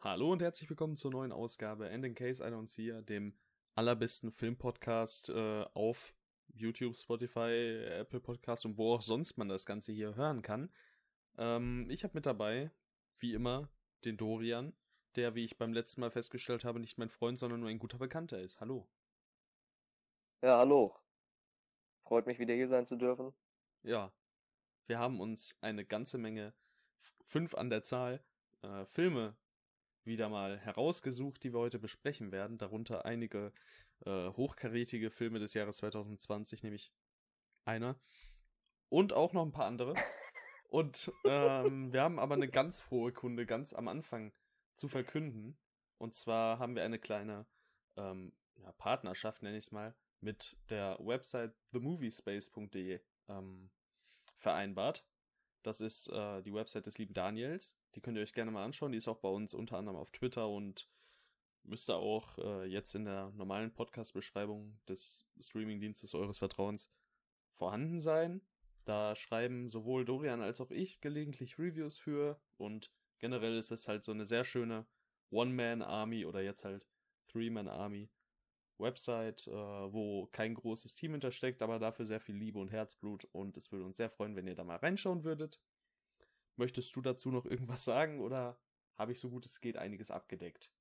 Hallo und herzlich willkommen zur neuen Ausgabe And in Case I Don't See Ya, dem allerbesten Filmpodcast äh, auf YouTube, Spotify, Apple Podcast und wo auch sonst man das Ganze hier hören kann. Ähm, ich habe mit dabei, wie immer, den Dorian, der, wie ich beim letzten Mal festgestellt habe, nicht mein Freund, sondern nur ein guter Bekannter ist. Hallo. Ja, hallo. Freut mich wieder hier sein zu dürfen. Ja, wir haben uns eine ganze Menge, fünf an der Zahl, äh, Filme wieder mal herausgesucht, die wir heute besprechen werden. Darunter einige äh, hochkarätige Filme des Jahres 2020, nämlich einer. Und auch noch ein paar andere. Und ähm, wir haben aber eine ganz frohe Kunde ganz am Anfang zu verkünden. Und zwar haben wir eine kleine ähm, ja, Partnerschaft, nenne ich es mal, mit der Website themoviespace.de ähm, vereinbart. Das ist äh, die Website des lieben Daniels. Die könnt ihr euch gerne mal anschauen. Die ist auch bei uns unter anderem auf Twitter und müsste auch äh, jetzt in der normalen Podcast-Beschreibung des Streamingdienstes eures Vertrauens vorhanden sein. Da schreiben sowohl Dorian als auch ich gelegentlich Reviews für und generell ist es halt so eine sehr schöne One-Man-Army oder jetzt halt Three-Man-Army Website, äh, wo kein großes Team hintersteckt, aber dafür sehr viel Liebe und Herzblut und es würde uns sehr freuen, wenn ihr da mal reinschauen würdet. Möchtest du dazu noch irgendwas sagen oder habe ich so gut es geht einiges abgedeckt?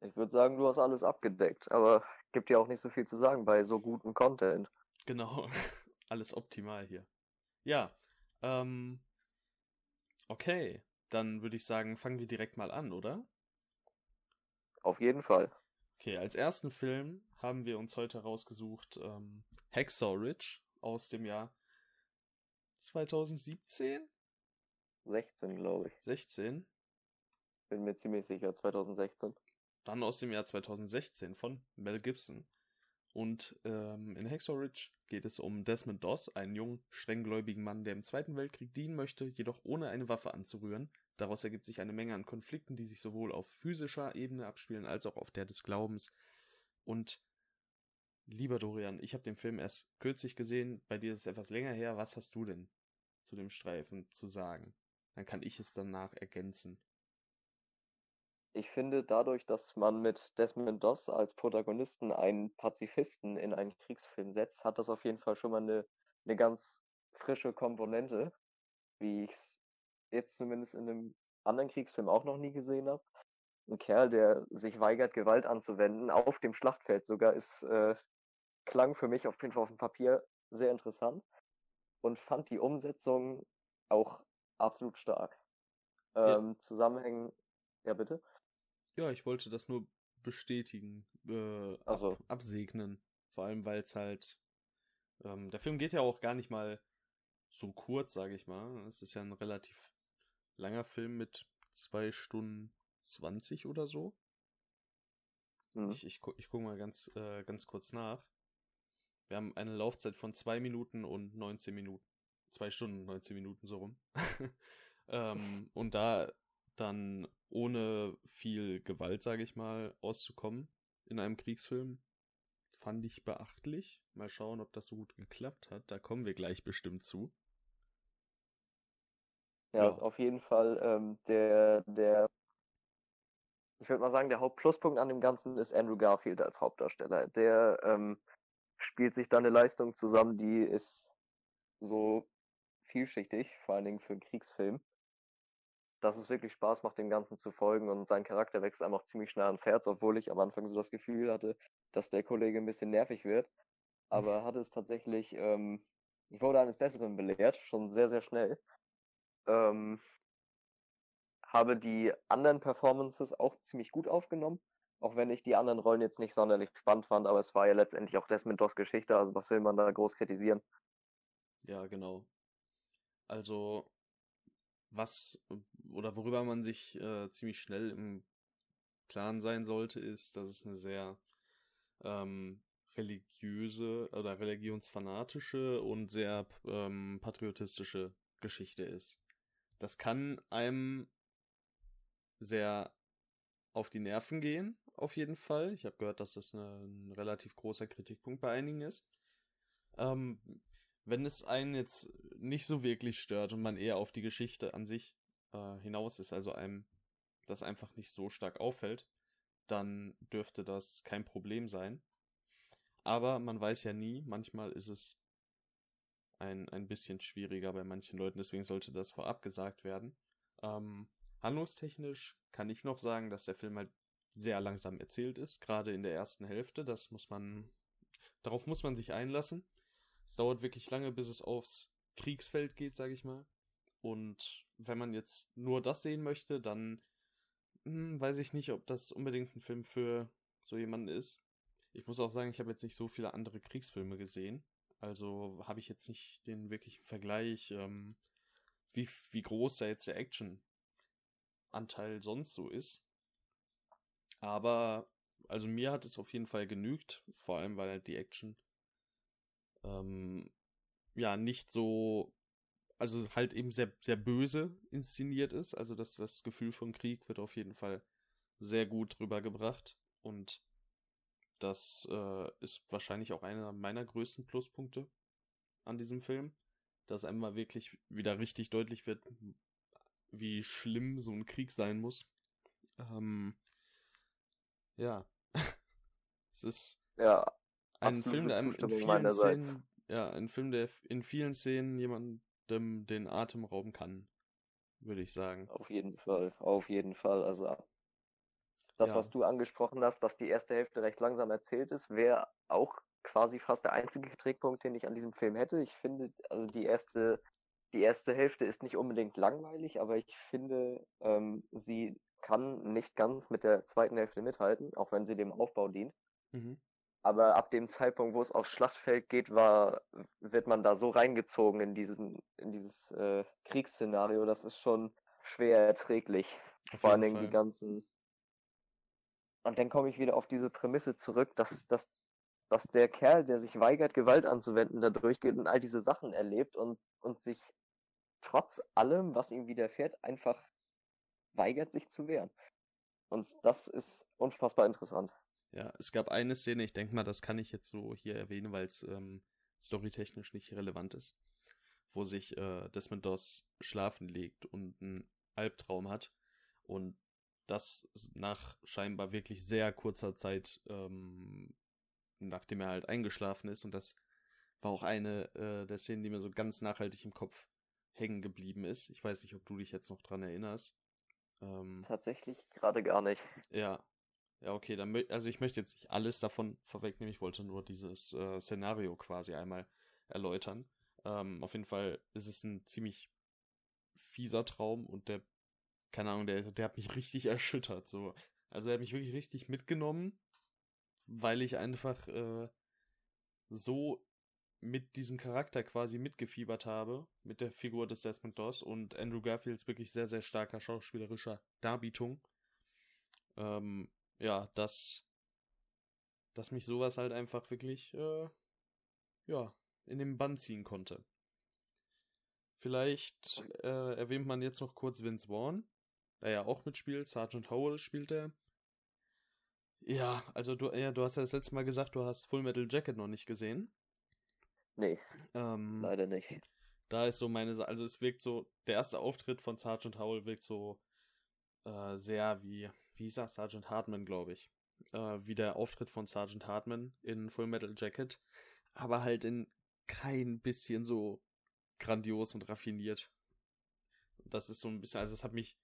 Ich würde sagen, du hast alles abgedeckt, aber gibt ja auch nicht so viel zu sagen bei so gutem Content. Genau, alles optimal hier. Ja, ähm, okay, dann würde ich sagen, fangen wir direkt mal an, oder? Auf jeden Fall. Okay, als ersten Film haben wir uns heute rausgesucht ähm, Hacksaw Ridge aus dem Jahr 2017? 16, glaube ich. 16? Bin mir ziemlich sicher, 2016. Dann aus dem Jahr 2016 von Mel Gibson. Und ähm, in Hacksaw Ridge geht es um Desmond Doss, einen jungen, strenggläubigen Mann, der im Zweiten Weltkrieg dienen möchte, jedoch ohne eine Waffe anzurühren. Daraus ergibt sich eine Menge an Konflikten, die sich sowohl auf physischer Ebene abspielen als auch auf der des Glaubens. Und lieber Dorian, ich habe den Film erst kürzlich gesehen, bei dir ist es etwas länger her. Was hast du denn zu dem Streifen zu sagen? Dann kann ich es danach ergänzen. Ich finde, dadurch, dass man mit Desmond Doss als Protagonisten einen Pazifisten in einen Kriegsfilm setzt, hat das auf jeden Fall schon mal eine, eine ganz frische Komponente, wie ich es jetzt zumindest in einem anderen Kriegsfilm auch noch nie gesehen habe. Ein Kerl, der sich weigert, Gewalt anzuwenden, auf dem Schlachtfeld sogar, ist, äh, klang für mich auf jeden Fall auf dem Papier sehr interessant und fand die Umsetzung auch absolut stark. Ähm, ja. Zusammenhängen, ja bitte? Ja, ich wollte das nur bestätigen, äh, ab, also. absegnen. Vor allem, weil es halt, ähm, der Film geht ja auch gar nicht mal so kurz, sage ich mal. Es ist ja ein relativ langer Film mit zwei Stunden zwanzig oder so. Mhm. Ich, ich, ich gucke mal ganz, äh, ganz kurz nach. Wir haben eine Laufzeit von zwei Minuten und 19 Minuten. Zwei Stunden, 19 Minuten so rum. ähm, und da dann ohne viel Gewalt, sage ich mal, auszukommen in einem Kriegsfilm, fand ich beachtlich. Mal schauen, ob das so gut geklappt hat. Da kommen wir gleich bestimmt zu. Ja, ja. auf jeden Fall ähm, der, der, ich würde mal sagen, der Hauptpluspunkt an dem Ganzen ist Andrew Garfield als Hauptdarsteller. Der ähm, spielt sich da eine Leistung zusammen, die ist so vielschichtig, vor allen Dingen für einen Kriegsfilm, dass es wirklich Spaß macht, dem Ganzen zu folgen und sein Charakter wächst einem auch ziemlich schnell ans Herz, obwohl ich am Anfang so das Gefühl hatte, dass der Kollege ein bisschen nervig wird. Aber hatte es tatsächlich, ähm, ich wurde eines Besseren belehrt, schon sehr, sehr schnell. Ähm, habe die anderen Performances auch ziemlich gut aufgenommen, auch wenn ich die anderen Rollen jetzt nicht sonderlich spannend fand, aber es war ja letztendlich auch Desmond Doss Geschichte, also was will man da groß kritisieren? Ja, genau. Also, was oder worüber man sich äh, ziemlich schnell im Klaren sein sollte, ist, dass es eine sehr ähm, religiöse oder religionsfanatische und sehr ähm, patriotistische Geschichte ist. Das kann einem sehr auf die Nerven gehen, auf jeden Fall. Ich habe gehört, dass das ein relativ großer Kritikpunkt bei einigen ist. Ähm, wenn es einen jetzt nicht so wirklich stört und man eher auf die Geschichte an sich äh, hinaus ist, also einem das einfach nicht so stark auffällt, dann dürfte das kein Problem sein. Aber man weiß ja nie, manchmal ist es ein, ein bisschen schwieriger bei manchen Leuten, deswegen sollte das vorab gesagt werden. Ähm, handlungstechnisch kann ich noch sagen, dass der Film halt sehr langsam erzählt ist, gerade in der ersten Hälfte. Das muss man, darauf muss man sich einlassen. Es dauert wirklich lange, bis es aufs Kriegsfeld geht, sage ich mal. Und wenn man jetzt nur das sehen möchte, dann hm, weiß ich nicht, ob das unbedingt ein Film für so jemanden ist. Ich muss auch sagen, ich habe jetzt nicht so viele andere Kriegsfilme gesehen. Also habe ich jetzt nicht den wirklichen Vergleich, ähm, wie, wie groß da jetzt der Action-Anteil sonst so ist. Aber, also mir hat es auf jeden Fall genügt, vor allem weil halt die Action ähm, ja nicht so, also halt eben sehr, sehr böse inszeniert ist. Also das, das Gefühl von Krieg wird auf jeden Fall sehr gut rübergebracht und das äh, ist wahrscheinlich auch einer meiner größten Pluspunkte an diesem Film, dass einmal wirklich wieder richtig deutlich wird, wie schlimm so ein Krieg sein muss. Ähm, ja, es ist ja, ein Film, der in vielen Szenen, ja, ein Film, der in vielen Szenen jemandem den Atem rauben kann, würde ich sagen. Auf jeden Fall, auf jeden Fall. Also das, ja. was du angesprochen hast, dass die erste Hälfte recht langsam erzählt ist, wäre auch quasi fast der einzige Trickpunkt, den ich an diesem Film hätte. Ich finde, also die erste, die erste Hälfte ist nicht unbedingt langweilig, aber ich finde, ähm, sie kann nicht ganz mit der zweiten Hälfte mithalten, auch wenn sie dem Aufbau dient. Mhm. Aber ab dem Zeitpunkt, wo es aufs Schlachtfeld geht, war, wird man da so reingezogen in diesen, in dieses äh, Kriegsszenario, das ist schon schwer erträglich. Auf Vor allen Dingen die ganzen, und dann komme ich wieder auf diese Prämisse zurück, dass, dass, dass der Kerl, der sich weigert, Gewalt anzuwenden, da durchgeht und all diese Sachen erlebt und, und sich trotz allem, was ihm widerfährt, einfach weigert, sich zu wehren. Und das ist unfassbar interessant. Ja, es gab eine Szene, ich denke mal, das kann ich jetzt so hier erwähnen, weil es ähm, storytechnisch nicht relevant ist, wo sich äh, Desmond Doss schlafen legt und einen Albtraum hat und das nach scheinbar wirklich sehr kurzer Zeit, ähm, nachdem er halt eingeschlafen ist. Und das war auch eine äh, der Szenen, die mir so ganz nachhaltig im Kopf hängen geblieben ist. Ich weiß nicht, ob du dich jetzt noch dran erinnerst. Ähm, Tatsächlich gerade gar nicht. Ja. Ja, okay, dann also ich möchte jetzt nicht alles davon vorwegnehmen, ich wollte nur dieses äh, Szenario quasi einmal erläutern. Ähm, auf jeden Fall ist es ein ziemlich fieser Traum und der keine Ahnung, der, der hat mich richtig erschüttert. So. Also er hat mich wirklich richtig mitgenommen, weil ich einfach äh, so mit diesem Charakter quasi mitgefiebert habe, mit der Figur des Desmond Doss und Andrew Garfields wirklich sehr, sehr starker schauspielerischer Darbietung. Ähm, ja, dass, dass mich sowas halt einfach wirklich, äh, ja, in den Bann ziehen konnte. Vielleicht äh, erwähnt man jetzt noch kurz Vince Vaughn, der ja auch mitspielt. Sergeant Howell spielt er. Ja, also du, ja, du hast ja das letzte Mal gesagt, du hast Full Metal Jacket noch nicht gesehen. Nee. Ähm, leider nicht. Da ist so meine, also es wirkt so, der erste Auftritt von Sergeant Howell wirkt so äh, sehr wie, wie er, Sergeant Hartman, glaube ich. Äh, wie der Auftritt von Sergeant Hartman in Full Metal Jacket, aber halt in kein bisschen so grandios und raffiniert. Das ist so ein bisschen, also es hat mich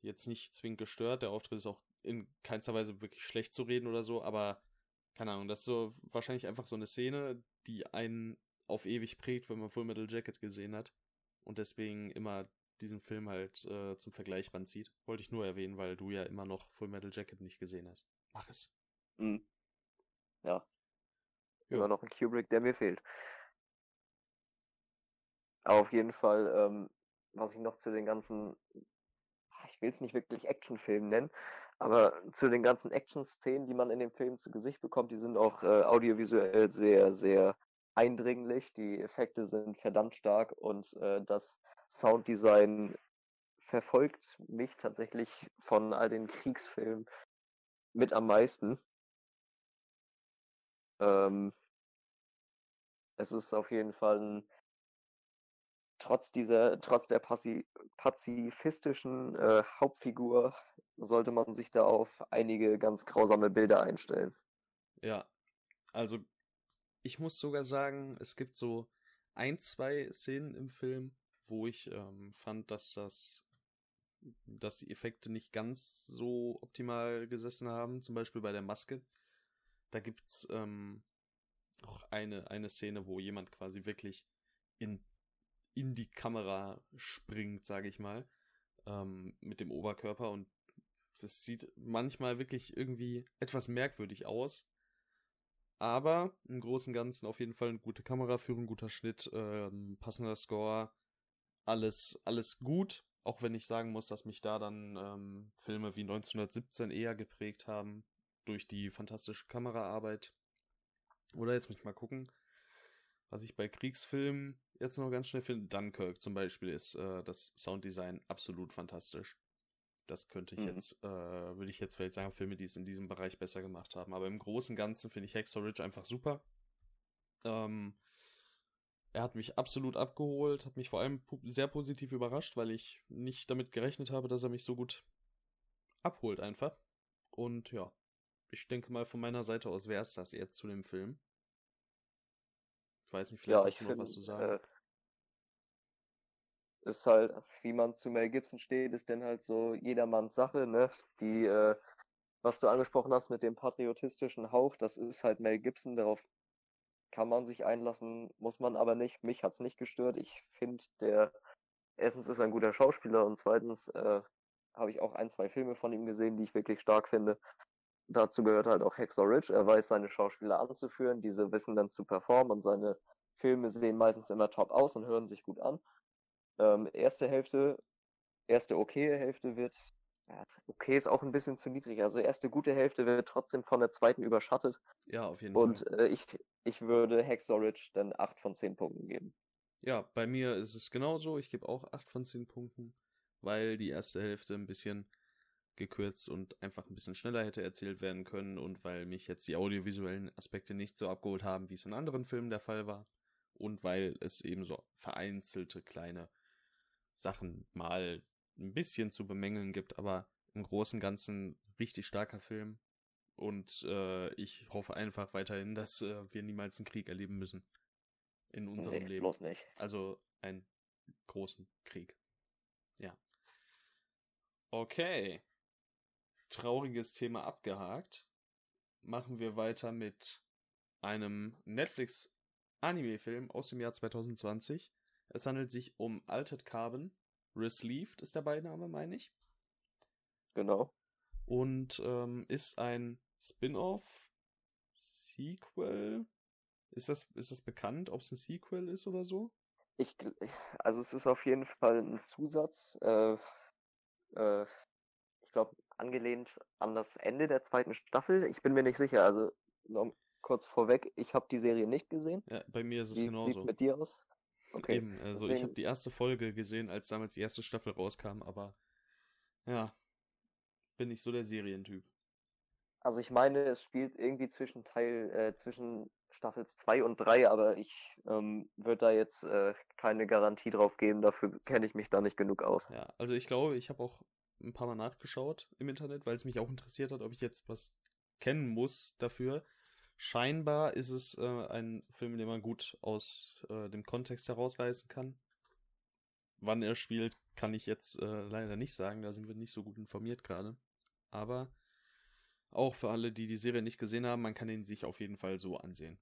jetzt nicht zwingend gestört. Der Auftritt ist auch in keinster Weise wirklich schlecht zu reden oder so, aber keine Ahnung, das ist so wahrscheinlich einfach so eine Szene, die einen auf ewig prägt, wenn man Full Metal Jacket gesehen hat und deswegen immer diesen Film halt äh, zum Vergleich ranzieht. Wollte ich nur erwähnen, weil du ja immer noch Full Metal Jacket nicht gesehen hast. Mach es. Mhm. Ja. ja. Immer noch ein Kubrick, der mir fehlt. Aber auf jeden Fall, ähm, was ich noch zu den ganzen will es nicht wirklich Actionfilm nennen, aber zu den ganzen Action-Szenen, die man in dem Film zu Gesicht bekommt, die sind auch äh, audiovisuell sehr, sehr eindringlich. Die Effekte sind verdammt stark und äh, das Sounddesign verfolgt mich tatsächlich von all den Kriegsfilmen mit am meisten. Ähm, es ist auf jeden Fall ein trotz dieser, trotz der passi pazifistischen äh, Hauptfigur sollte man sich da auf einige ganz grausame Bilder einstellen. Ja, also ich muss sogar sagen, es gibt so ein, zwei Szenen im Film, wo ich ähm, fand, dass das, dass die Effekte nicht ganz so optimal gesessen haben. Zum Beispiel bei der Maske. Da gibt's ähm, auch eine, eine Szene, wo jemand quasi wirklich in, in die Kamera springt, sage ich mal, ähm, mit dem Oberkörper und das sieht manchmal wirklich irgendwie etwas merkwürdig aus. Aber im Großen und Ganzen auf jeden Fall eine gute Kameraführung, guter Schnitt, ähm, passender Score, alles, alles gut. Auch wenn ich sagen muss, dass mich da dann ähm, Filme wie 1917 eher geprägt haben durch die fantastische Kameraarbeit. Oder jetzt muss ich mal gucken, was ich bei Kriegsfilmen jetzt noch ganz schnell finde. Dunkirk zum Beispiel ist äh, das Sounddesign absolut fantastisch. Das könnte ich mhm. jetzt, äh, würde ich jetzt vielleicht sagen, Filme, die es in diesem Bereich besser gemacht haben. Aber im Großen und Ganzen finde ich Hexor Ridge einfach super. Ähm, er hat mich absolut abgeholt, hat mich vor allem sehr positiv überrascht, weil ich nicht damit gerechnet habe, dass er mich so gut abholt einfach. Und ja, ich denke mal von meiner Seite aus wäre es das jetzt zu dem Film. Ich weiß nicht, vielleicht ja, hast du noch was zu sagen. Äh, ist halt, wie man zu Mel Gibson steht, ist denn halt so jedermanns Sache, ne? Die, äh, was du angesprochen hast mit dem patriotistischen Hauch, das ist halt Mel Gibson, darauf kann man sich einlassen, muss man aber nicht. Mich hat's nicht gestört. Ich finde, der erstens ist ein guter Schauspieler und zweitens äh, habe ich auch ein, zwei Filme von ihm gesehen, die ich wirklich stark finde. Dazu gehört halt auch Hexor Ridge. Er weiß, seine Schauspieler anzuführen. Diese wissen dann zu performen und seine Filme sehen meistens immer top aus und hören sich gut an. Ähm, erste Hälfte, erste okay Hälfte wird, ja, okay ist auch ein bisschen zu niedrig. Also erste gute Hälfte wird trotzdem von der zweiten überschattet. Ja, auf jeden und, Fall. Und äh, ich, ich würde Hexorage dann 8 von 10 Punkten geben. Ja, bei mir ist es genauso. Ich gebe auch 8 von 10 Punkten, weil die erste Hälfte ein bisschen gekürzt und einfach ein bisschen schneller hätte erzählt werden können und weil mich jetzt die audiovisuellen Aspekte nicht so abgeholt haben, wie es in anderen Filmen der Fall war und weil es eben so vereinzelte kleine Sachen mal ein bisschen zu bemängeln gibt, aber im Großen und Ganzen richtig starker Film und äh, ich hoffe einfach weiterhin, dass äh, wir niemals einen Krieg erleben müssen in unserem nee, Leben. Bloß nicht. Also einen großen Krieg. Ja. Okay trauriges Thema abgehakt, machen wir weiter mit einem Netflix-Anime-Film aus dem Jahr 2020. Es handelt sich um Altered Carbon. Resleeved ist der Beiname, meine ich. Genau. Und ähm, ist ein Spin-off, Sequel. Ist das, ist das bekannt, ob es ein Sequel ist oder so? Ich, also es ist auf jeden Fall ein Zusatz. Äh, äh, ich glaube, angelehnt an das Ende der zweiten Staffel. Ich bin mir nicht sicher. Also kurz vorweg, ich habe die Serie nicht gesehen. Ja, bei mir ist es Wie genauso. Wie sieht's mit dir aus? Okay. Eben, also Deswegen... ich habe die erste Folge gesehen, als damals die erste Staffel rauskam, aber ja, bin ich so der Serientyp. Also ich meine, es spielt irgendwie zwischen Teil, äh, zwischen Staffel 2 und 3, aber ich ähm, würde da jetzt äh, keine Garantie drauf geben, dafür kenne ich mich da nicht genug aus. Ja, also ich glaube, ich habe auch ein paar Mal nachgeschaut im Internet, weil es mich auch interessiert hat, ob ich jetzt was kennen muss dafür. Scheinbar ist es äh, ein Film, den man gut aus äh, dem Kontext herausreißen kann. Wann er spielt, kann ich jetzt äh, leider nicht sagen, da sind wir nicht so gut informiert gerade. Aber auch für alle, die die Serie nicht gesehen haben, man kann ihn sich auf jeden Fall so ansehen.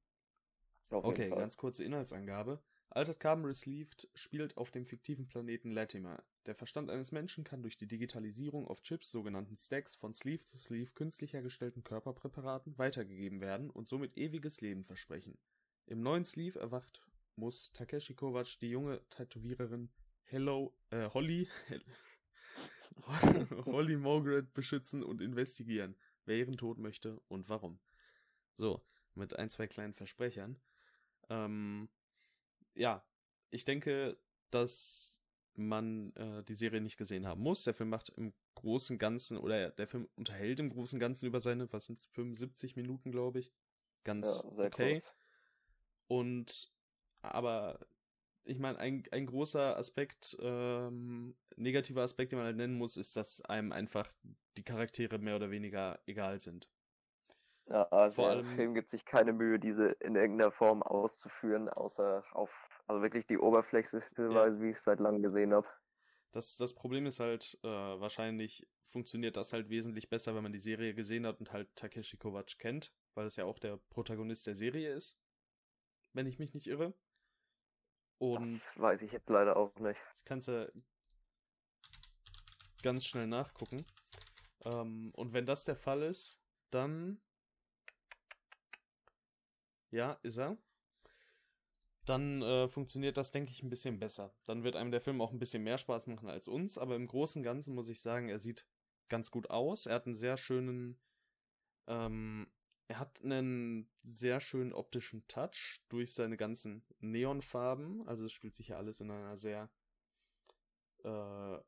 okay, ganz kurze Inhaltsangabe. Altered Carbon Resleeved spielt auf dem fiktiven Planeten Latimer. Der Verstand eines Menschen kann durch die Digitalisierung auf Chips, sogenannten Stacks, von Sleeve zu Sleeve künstlich hergestellten Körperpräparaten weitergegeben werden und somit ewiges Leben versprechen. Im neuen Sleeve erwacht muss Takeshi Kovacs die junge Tätowiererin Hello, äh, Holly, Holly Margaret beschützen und investigieren, wer ihren Tod möchte und warum. So, mit ein, zwei kleinen Versprechern. Ähm, ja, ich denke, dass man äh, die Serie nicht gesehen haben muss. Der Film macht im großen Ganzen, oder der Film unterhält im großen Ganzen über seine, was sind 75 Minuten, glaube ich. Ganz ja, okay. Kurz. Und aber ich meine, ein, ein großer Aspekt, ähm, negativer Aspekt, den man halt nennen muss, ist, dass einem einfach die Charaktere mehr oder weniger egal sind. Ja, also Vor allem, der Film gibt sich keine Mühe, diese in irgendeiner Form auszuführen, außer auf, also wirklich die oberflächlichste ja. Weise, wie ich es seit langem gesehen habe. Das, das Problem ist halt, äh, wahrscheinlich funktioniert das halt wesentlich besser, wenn man die Serie gesehen hat und halt Takeshi Kovacs kennt, weil es ja auch der Protagonist der Serie ist. Wenn ich mich nicht irre. Und das weiß ich jetzt leider auch nicht. Das kannst du ganz schnell nachgucken. Ähm, und wenn das der Fall ist, dann. Ja, ist er dann äh, funktioniert das, denke ich, ein bisschen besser. Dann wird einem der Film auch ein bisschen mehr Spaß machen als uns, aber im Großen und Ganzen muss ich sagen, er sieht ganz gut aus. Er hat einen sehr schönen, ähm, er hat einen sehr schönen optischen Touch durch seine ganzen Neonfarben. Also es spielt sich ja alles in einer sehr äh,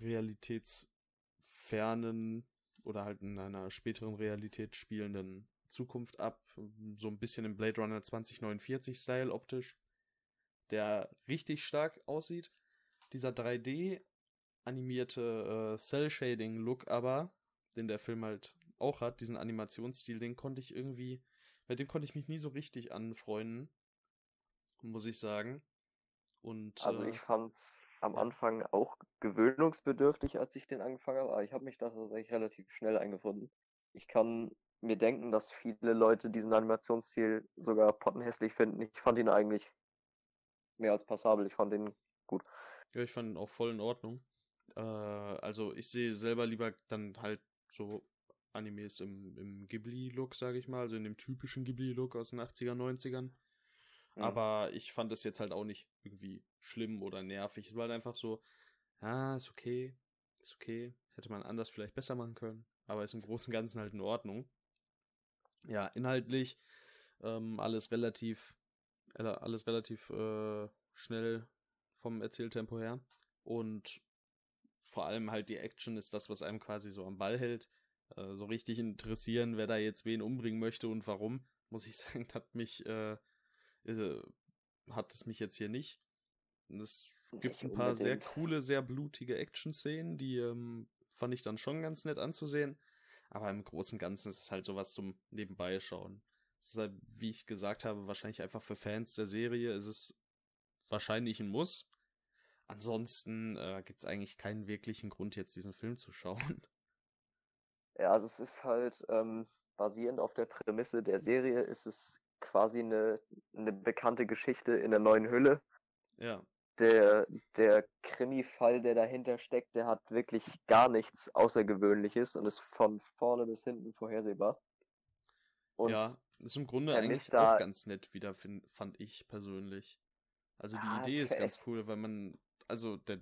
realitätsfernen oder halt in einer späteren Realität spielenden Zukunft ab, so ein bisschen im Blade Runner 2049 Style optisch, der richtig stark aussieht. Dieser 3D animierte äh, Cell Shading Look aber, den der Film halt auch hat, diesen Animationsstil, den konnte ich irgendwie, bei dem konnte ich mich nie so richtig anfreunden, muss ich sagen. Und also äh, ich fand's am Anfang auch gewöhnungsbedürftig, als ich den angefangen habe, aber ich habe mich da tatsächlich relativ schnell eingefunden. Ich kann mir denken, dass viele Leute diesen Animationsstil sogar pottenhässlich finden. Ich fand ihn eigentlich mehr als passabel. Ich fand ihn gut. Ja, ich fand ihn auch voll in Ordnung. Äh, also ich sehe selber lieber dann halt so Animes im, im Ghibli-Look, sage ich mal, also in dem typischen Ghibli-Look aus den 80er, 90ern. Mhm. Aber ich fand es jetzt halt auch nicht irgendwie schlimm oder nervig. Es war halt einfach so, ah, ist okay, ist okay. Hätte man anders vielleicht besser machen können. Aber ist im Großen und Ganzen halt in Ordnung ja, inhaltlich ähm, alles relativ, äh, alles relativ äh, schnell vom Erzähltempo her. Und vor allem halt die Action ist das, was einem quasi so am Ball hält. Äh, so richtig interessieren, wer da jetzt wen umbringen möchte und warum, muss ich sagen, hat mich, äh, ist, äh, hat es mich jetzt hier nicht. Es gibt ein paar sehr coole, sehr blutige Action-Szenen, die ähm, fand ich dann schon ganz nett anzusehen. Aber im Großen und Ganzen ist es halt sowas zum Nebenbei schauen. Es ist halt, wie ich gesagt habe, wahrscheinlich einfach für Fans der Serie ist es wahrscheinlich ein Muss. Ansonsten äh, gibt es eigentlich keinen wirklichen Grund, jetzt diesen Film zu schauen. Ja, also es ist halt ähm, basierend auf der Prämisse der Serie, ist es quasi eine, eine bekannte Geschichte in der neuen Hülle. Ja der, der Krimi-Fall, der dahinter steckt, der hat wirklich gar nichts Außergewöhnliches und ist von vorne bis hinten vorhersehbar. Und ja, ist im Grunde eigentlich auch ganz nett wieder, find, fand ich persönlich. Also die ah, Idee ist ganz cool, weil man, also der,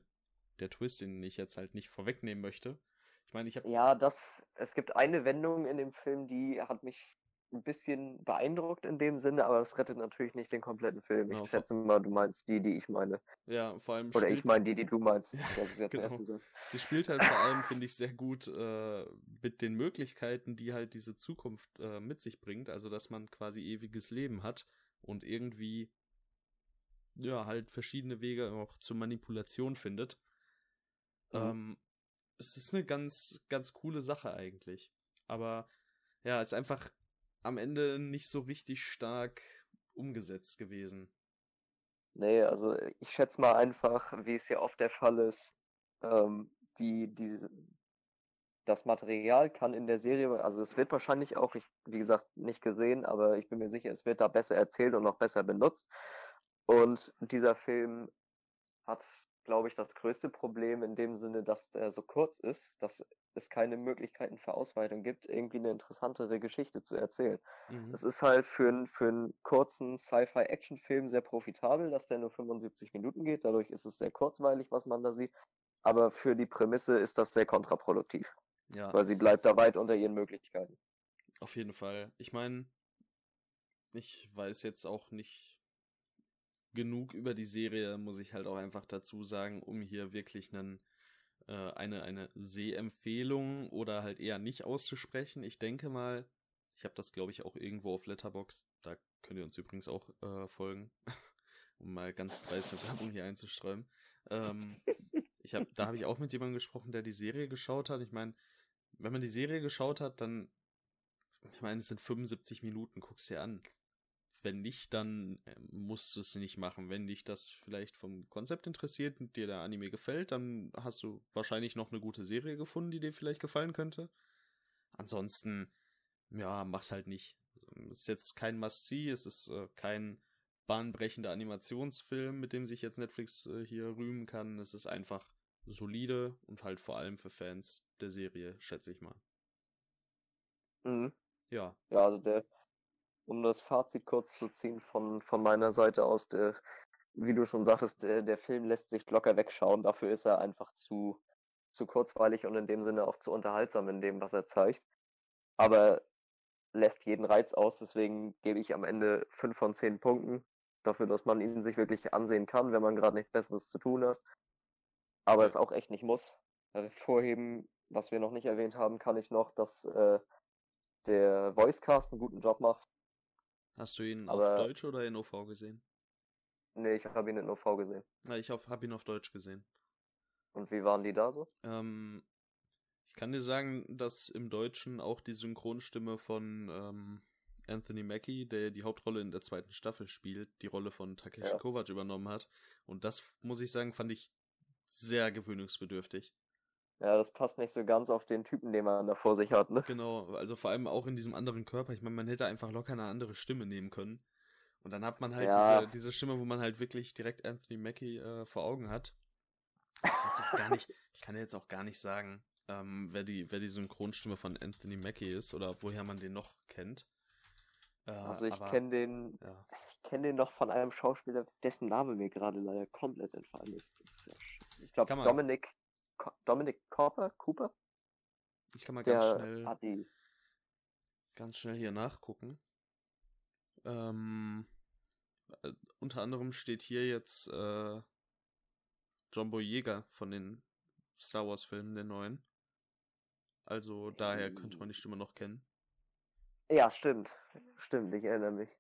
der Twist, den ich jetzt halt nicht vorwegnehmen möchte. Ich meine, ich habe. Ja, das, es gibt eine Wendung in dem Film, die hat mich ein bisschen beeindruckt in dem Sinne, aber das rettet natürlich nicht den kompletten Film. Ich ja, schätze mal, du meinst die, die ich meine. Ja, vor allem. Oder ich meine die, die du meinst. Das ist jetzt genau. gesagt. Sie spielt halt vor allem, finde ich, sehr gut äh, mit den Möglichkeiten, die halt diese Zukunft äh, mit sich bringt. Also, dass man quasi ewiges Leben hat und irgendwie ja, halt verschiedene Wege auch zur Manipulation findet. Mhm. Ähm, es ist eine ganz, ganz coole Sache eigentlich. Aber ja, es ist einfach am Ende nicht so richtig stark umgesetzt gewesen. Nee, also ich schätze mal einfach, wie es ja oft der Fall ist, ähm, die, die, das Material kann in der Serie, also es wird wahrscheinlich auch, ich, wie gesagt, nicht gesehen, aber ich bin mir sicher, es wird da besser erzählt und noch besser benutzt. Und dieser Film hat glaube ich, das größte Problem in dem Sinne, dass er so kurz ist, dass es keine Möglichkeiten für Ausweitung gibt, irgendwie eine interessantere Geschichte zu erzählen. Mhm. Es ist halt für, einen, für einen kurzen Sci-Fi-Action-Film sehr profitabel, dass der nur 75 Minuten geht. Dadurch ist es sehr kurzweilig, was man da sieht. Aber für die Prämisse ist das sehr kontraproduktiv. Ja. Weil sie bleibt da weit unter ihren Möglichkeiten. Auf jeden Fall. Ich meine, ich weiß jetzt auch nicht, genug über die Serie, muss ich halt auch einfach dazu sagen, um hier wirklich einen, äh, eine, eine Sehempfehlung oder halt eher nicht auszusprechen. Ich denke mal, ich habe das glaube ich auch irgendwo auf Letterbox, da könnt ihr uns übrigens auch äh, folgen. um mal ganz dreist eine Werbung hier einzustreuen. Ähm, ich hab, da habe ich auch mit jemandem gesprochen, der die Serie geschaut hat. Ich meine, wenn man die Serie geschaut hat, dann, ich meine, es sind 75 Minuten, guckst dir an. Wenn nicht, dann äh, musst du es nicht machen. Wenn dich das vielleicht vom Konzept interessiert und dir der Anime gefällt, dann hast du wahrscheinlich noch eine gute Serie gefunden, die dir vielleicht gefallen könnte. Ansonsten, ja, mach's halt nicht. Es ist jetzt kein Must-See, es ist äh, kein bahnbrechender Animationsfilm, mit dem sich jetzt Netflix äh, hier rühmen kann. Es ist einfach solide und halt vor allem für Fans der Serie, schätze ich mal. Mhm. Ja. Ja, also der, um das Fazit kurz zu ziehen von, von meiner Seite aus, der, wie du schon sagtest, der, der Film lässt sich locker wegschauen. Dafür ist er einfach zu, zu kurzweilig und in dem Sinne auch zu unterhaltsam in dem, was er zeigt. Aber lässt jeden Reiz aus, deswegen gebe ich am Ende fünf von zehn Punkten dafür, dass man ihn sich wirklich ansehen kann, wenn man gerade nichts Besseres zu tun hat. Aber es auch echt nicht muss. Vorheben, was wir noch nicht erwähnt haben, kann ich noch, dass äh, der Voicecast einen guten Job macht. Hast du ihn Aber- auf Deutsch oder in OV gesehen? Nee, ich habe ihn in OV gesehen. Na, ich habe ihn auf Deutsch gesehen. Und wie waren die da so? Ähm, ich kann dir sagen, dass im Deutschen auch die Synchronstimme von ähm, Anthony Mackie, der die Hauptrolle in der zweiten Staffel spielt, die Rolle von Takeshi Ja. Kovacs übernommen hat. Und das, muss ich sagen, fand ich sehr gewöhnungsbedürftig. Ja, das passt nicht so ganz auf den Typen, den man da vor sich hat, ne? Genau, also vor allem auch in diesem anderen Körper. Ich meine, man hätte einfach locker eine andere Stimme nehmen können. Und dann hat man halt Ja. diese, diese Stimme, wo man halt wirklich direkt Anthony Mackie äh, vor Augen hat. Ich kann, jetzt auch gar nicht, ich kann jetzt auch gar nicht sagen, ähm, wer, die, wer die Synchronstimme von Anthony Mackie ist oder woher man den noch kennt. Äh, Also ich kenne den, Ja. ich kenne den noch von einem Schauspieler, dessen Name mir gerade leider komplett entfallen ist. Ist ja ich glaube Dominic, Dominic Cooper, Cooper, Ich kann mal ganz der schnell, hat die. ganz schnell hier nachgucken. Ähm, äh, unter anderem steht hier jetzt äh, John Boyega von den Star Wars Filmen, den neuen. Also daher könnte man die Stimme noch kennen. Ja, stimmt, stimmt, ich erinnere mich.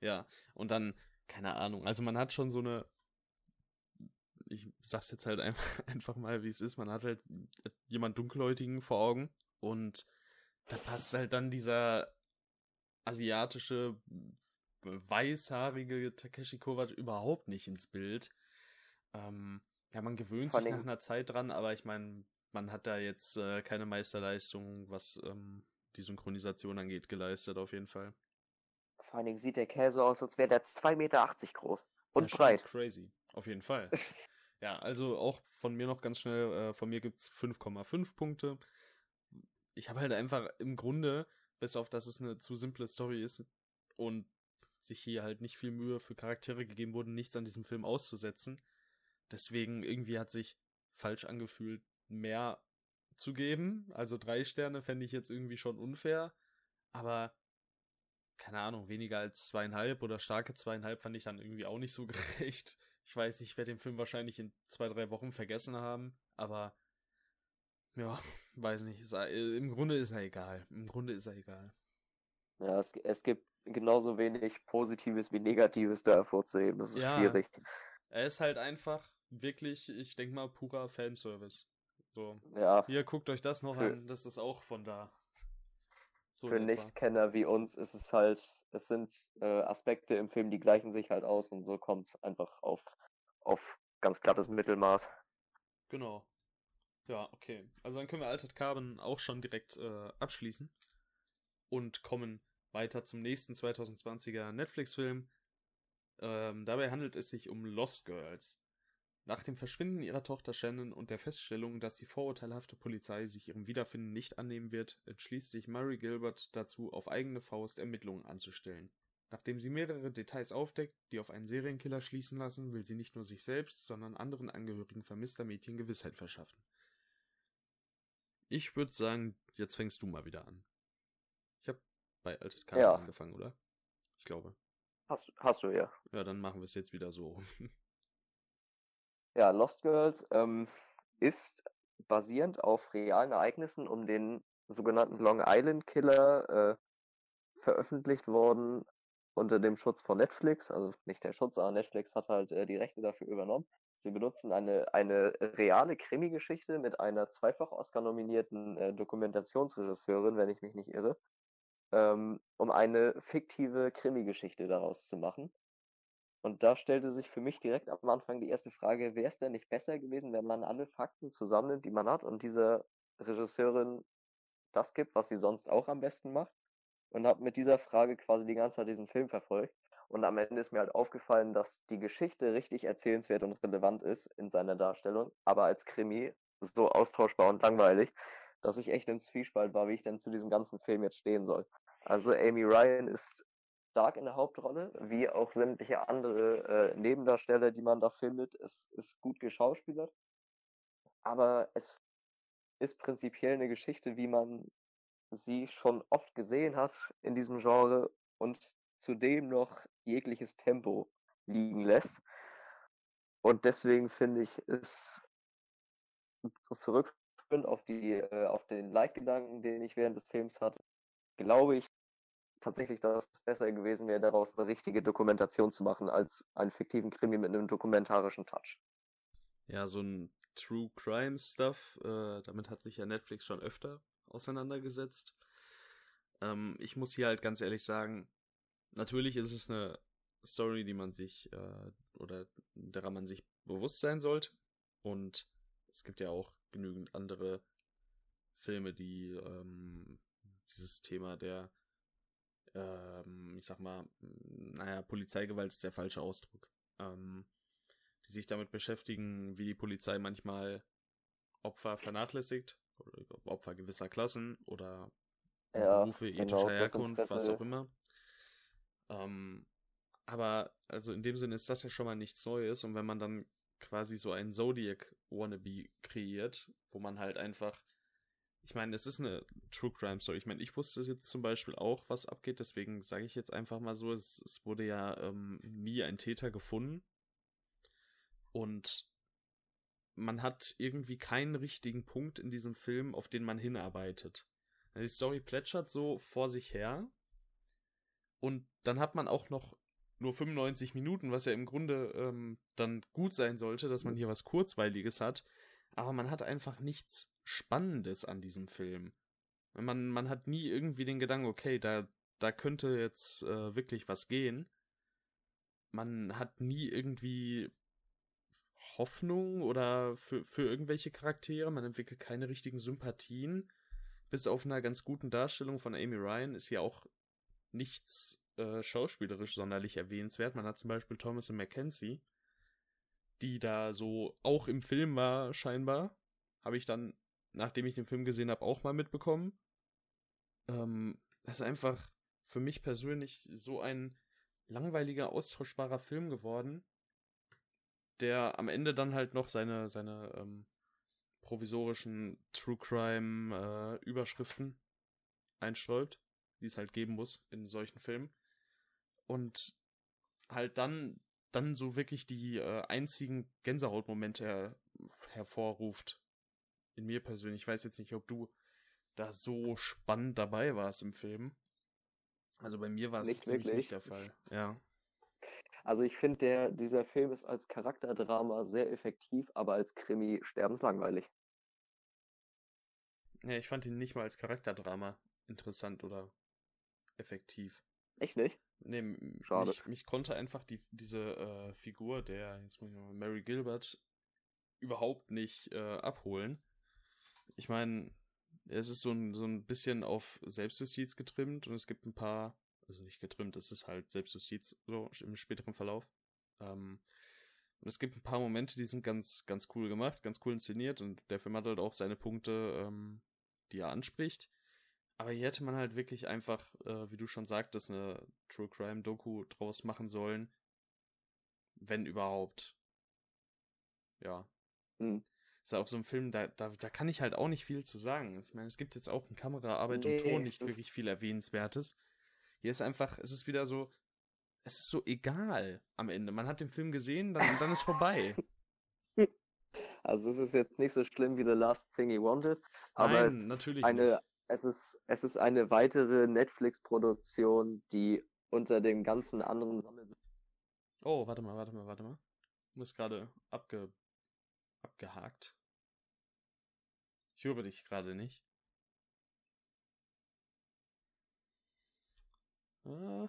Ja, und dann, keine Ahnung, also man hat schon so eine, ich sag's jetzt halt einfach, einfach mal, wie es ist, man hat halt jemand Dunkelhäutigen vor Augen und da passt halt dann dieser asiatische, weißhaarige Takeshi Kovac überhaupt nicht ins Bild. Ähm, ja, man gewöhnt sich nach einer Zeit dran, aber ich meine, man hat da jetzt äh, keine Meisterleistung, was ähm, die Synchronisation angeht, geleistet auf jeden Fall. Vor allen Dingen sieht der Kerl so aus, als wäre der 2,80 Meter groß und stimmt, breit. Crazy, auf jeden Fall. ja, also auch von mir noch ganz schnell, äh, von mir gibt's 5,5 Punkte. Ich habe halt einfach im Grunde, bis auf dass es eine zu simple Story ist und sich hier halt nicht viel Mühe für Charaktere gegeben wurde, nichts an diesem Film auszusetzen. Deswegen irgendwie hat sich falsch angefühlt, mehr zu geben. Also drei Sterne fände ich jetzt irgendwie schon unfair. Aber keine Ahnung, weniger als zweieinhalb oder starke zweieinhalb fand ich dann irgendwie auch nicht so gerecht. Ich weiß nicht, ich werde den Film wahrscheinlich in zwei, drei Wochen vergessen haben, aber ja, weiß nicht. Ist, äh, Im Grunde ist er egal. Im Grunde ist er egal. Ja, es, es gibt genauso wenig Positives wie Negatives da hervorzuheben. Das ist Ja. schwierig. Er ist halt einfach wirklich, ich denke mal, purer Fanservice. So, Ja, hier guckt euch das noch an, das ist auch von da. So für. Nichtkenner wie uns ist es halt, es sind äh, Aspekte im Film, die gleichen sich halt aus und so kommt es einfach auf, auf ganz glattes Mittelmaß. Genau. Ja, okay. Also dann können wir Altered Carbon auch schon direkt äh, abschließen und kommen weiter zum nächsten 2020er Netflix-Film. Ähm, dabei handelt es sich um Lost Girls. Nach dem Verschwinden ihrer Tochter Shannon und der Feststellung, dass die vorurteilhafte Polizei sich ihrem Wiederfinden nicht annehmen wird, entschließt sich Murray Gilbert dazu, auf eigene Faust Ermittlungen anzustellen. Nachdem sie mehrere Details aufdeckt, die auf einen Serienkiller schließen lassen, will sie nicht nur sich selbst, sondern anderen Angehörigen vermisster Mädchen Gewissheit verschaffen. Ich würde sagen, jetzt fängst du mal wieder an. Ich habe bei Altered Carbon Ja. angefangen, oder? Ich glaube. Hast, hast du ja. Ja, dann machen wir es jetzt wieder so. Ja, Lost Girls ähm, ist basierend auf realen Ereignissen um den sogenannten Long Island Killer äh, veröffentlicht worden unter dem Schutz von Netflix, also nicht der Schutz, aber Netflix hat halt äh, die Rechte dafür übernommen. Sie benutzen eine, eine reale Krimi-Geschichte mit einer zweifach Oscar-nominierten äh, Dokumentationsregisseurin, wenn ich mich nicht irre, ähm, um eine fiktive Krimi-Geschichte daraus zu machen. Und da stellte sich für mich direkt am Anfang die erste Frage, wäre es denn nicht besser gewesen, wenn man alle Fakten zusammennimmt, die man hat und dieser Regisseurin das gibt, was sie sonst auch am besten macht? Und habe mit dieser Frage quasi die ganze Zeit diesen Film verfolgt. Und am Ende ist mir halt aufgefallen, dass die Geschichte richtig erzählenswert und relevant ist in seiner Darstellung, aber als Krimi so austauschbar und langweilig, dass ich echt im Zwiespalt war, wie ich denn zu diesem ganzen Film jetzt stehen soll. Also Amy Ryan ist stark in der Hauptrolle, wie auch sämtliche andere äh, Nebendarsteller, die man da findet. Es ist gut geschauspielert. Aber es ist prinzipiell eine Geschichte, wie man sie schon oft gesehen hat in diesem Genre und zudem noch jegliches Tempo liegen lässt. Und deswegen finde ich es zurückführend auf die äh, auf den Like-Gedanken, den ich während des Films hatte, glaube ich, tatsächlich, dass es besser gewesen wäre, daraus eine richtige Dokumentation zu machen, als einen fiktiven Krimi mit einem dokumentarischen Touch. Ja, so ein True Crime Stuff, äh, damit hat sich ja Netflix schon öfter auseinandergesetzt. Ähm, ich muss hier halt ganz ehrlich sagen, natürlich ist es eine Story, die man sich äh, oder derer man sich bewusst sein sollte. Und es gibt ja auch genügend andere Filme, die ähm, dieses Thema der ähm, ich sag mal, naja, Polizeigewalt ist der falsche Ausdruck, ähm, die sich damit beschäftigen, wie die Polizei manchmal Opfer vernachlässigt, oder Opfer gewisser Klassen oder ja, Berufe genau, ethischer Herkunft, was auch immer. Ähm, aber also in dem Sinne ist das ja schon mal nichts Neues. Und wenn man dann quasi so einen Zodiac Wannabe kreiert, wo man halt einfach ich meine, es ist eine True Crime Story. Ich meine, ich wusste jetzt zum Beispiel auch, was abgeht, deswegen sage ich jetzt einfach mal so, es, es wurde ja ähm, nie ein Täter gefunden. Und man hat irgendwie keinen richtigen Punkt in diesem Film, auf den man hinarbeitet. Die Story plätschert so vor sich her. Und dann hat man auch noch nur 95 Minuten, was ja im Grunde ähm, dann gut sein sollte, dass man hier was Kurzweiliges hat. Aber man hat einfach nichts Spannendes an diesem Film. Man, man hat nie irgendwie den Gedanken, okay, da, da könnte jetzt äh, wirklich was gehen. Man hat nie irgendwie Hoffnung oder für, für irgendwelche Charaktere. Man entwickelt keine richtigen Sympathien. Bis auf einer ganz guten Darstellung von Amy Ryan ist hier auch nichts äh, schauspielerisch sonderlich erwähnenswert. Man hat zum Beispiel Thomas Mackenzie, die da so auch im Film war, scheinbar. Habe ich dann nachdem ich den Film gesehen habe, auch mal mitbekommen. Ähm, das ist einfach für mich persönlich so ein langweiliger, austauschbarer Film geworden, der am Ende dann halt noch seine, seine ähm, provisorischen True Crime äh, Überschriften einsträubt, die es halt geben muss in solchen Filmen. Und halt dann, dann so wirklich die äh, einzigen Gänsehautmomente her hervorruft, in mir persönlich. Ich weiß jetzt nicht, ob du da so spannend dabei warst im Film. Also bei mir war es nicht wirklich nicht der Fall. Ja. Also ich finde, dieser Film ist als Charakterdrama sehr effektiv, aber als Krimi sterbenslangweilig. Ja, ich fand ihn nicht mal als Charakterdrama interessant oder effektiv. Echt nicht? Nee, Schade. Mich, mich konnte einfach die, diese äh, Figur der, jetzt muss ich mal, Mary Gilbert überhaupt nicht äh, abholen ich meine, es ist so ein, so ein bisschen auf Selbstjustiz getrimmt und es gibt ein paar, also nicht getrimmt, es ist halt Selbstjustiz so im späteren Verlauf. Ähm, und es gibt ein paar Momente, die sind ganz, ganz cool gemacht, ganz cool inszeniert und der Film hat halt auch seine Punkte, ähm, die er anspricht. Aber hier hätte man halt wirklich einfach, äh, wie du schon sagtest, eine True Crime Doku draus machen sollen. Wenn überhaupt. Ja. Mhm ist ja auch so ein Film, da, da, da kann ich halt auch nicht viel zu sagen. Ich meine, es gibt jetzt auch in Kameraarbeit nee, und Ton nicht wirklich viel Erwähnenswertes. Hier ist einfach, es ist wieder so, es ist so egal am Ende. Man hat den Film gesehen, dann, dann ist vorbei. Also es ist jetzt nicht so schlimm wie The Last Thing He Wanted, aber Nein, es, ist eine, nicht. Es, ist, es ist eine weitere Netflix-Produktion, die unter dem ganzen anderen Sammel. Oh, warte mal, warte mal, warte mal. Du bist gerade abge abgehakt. Ich höre dich gerade nicht. Ah,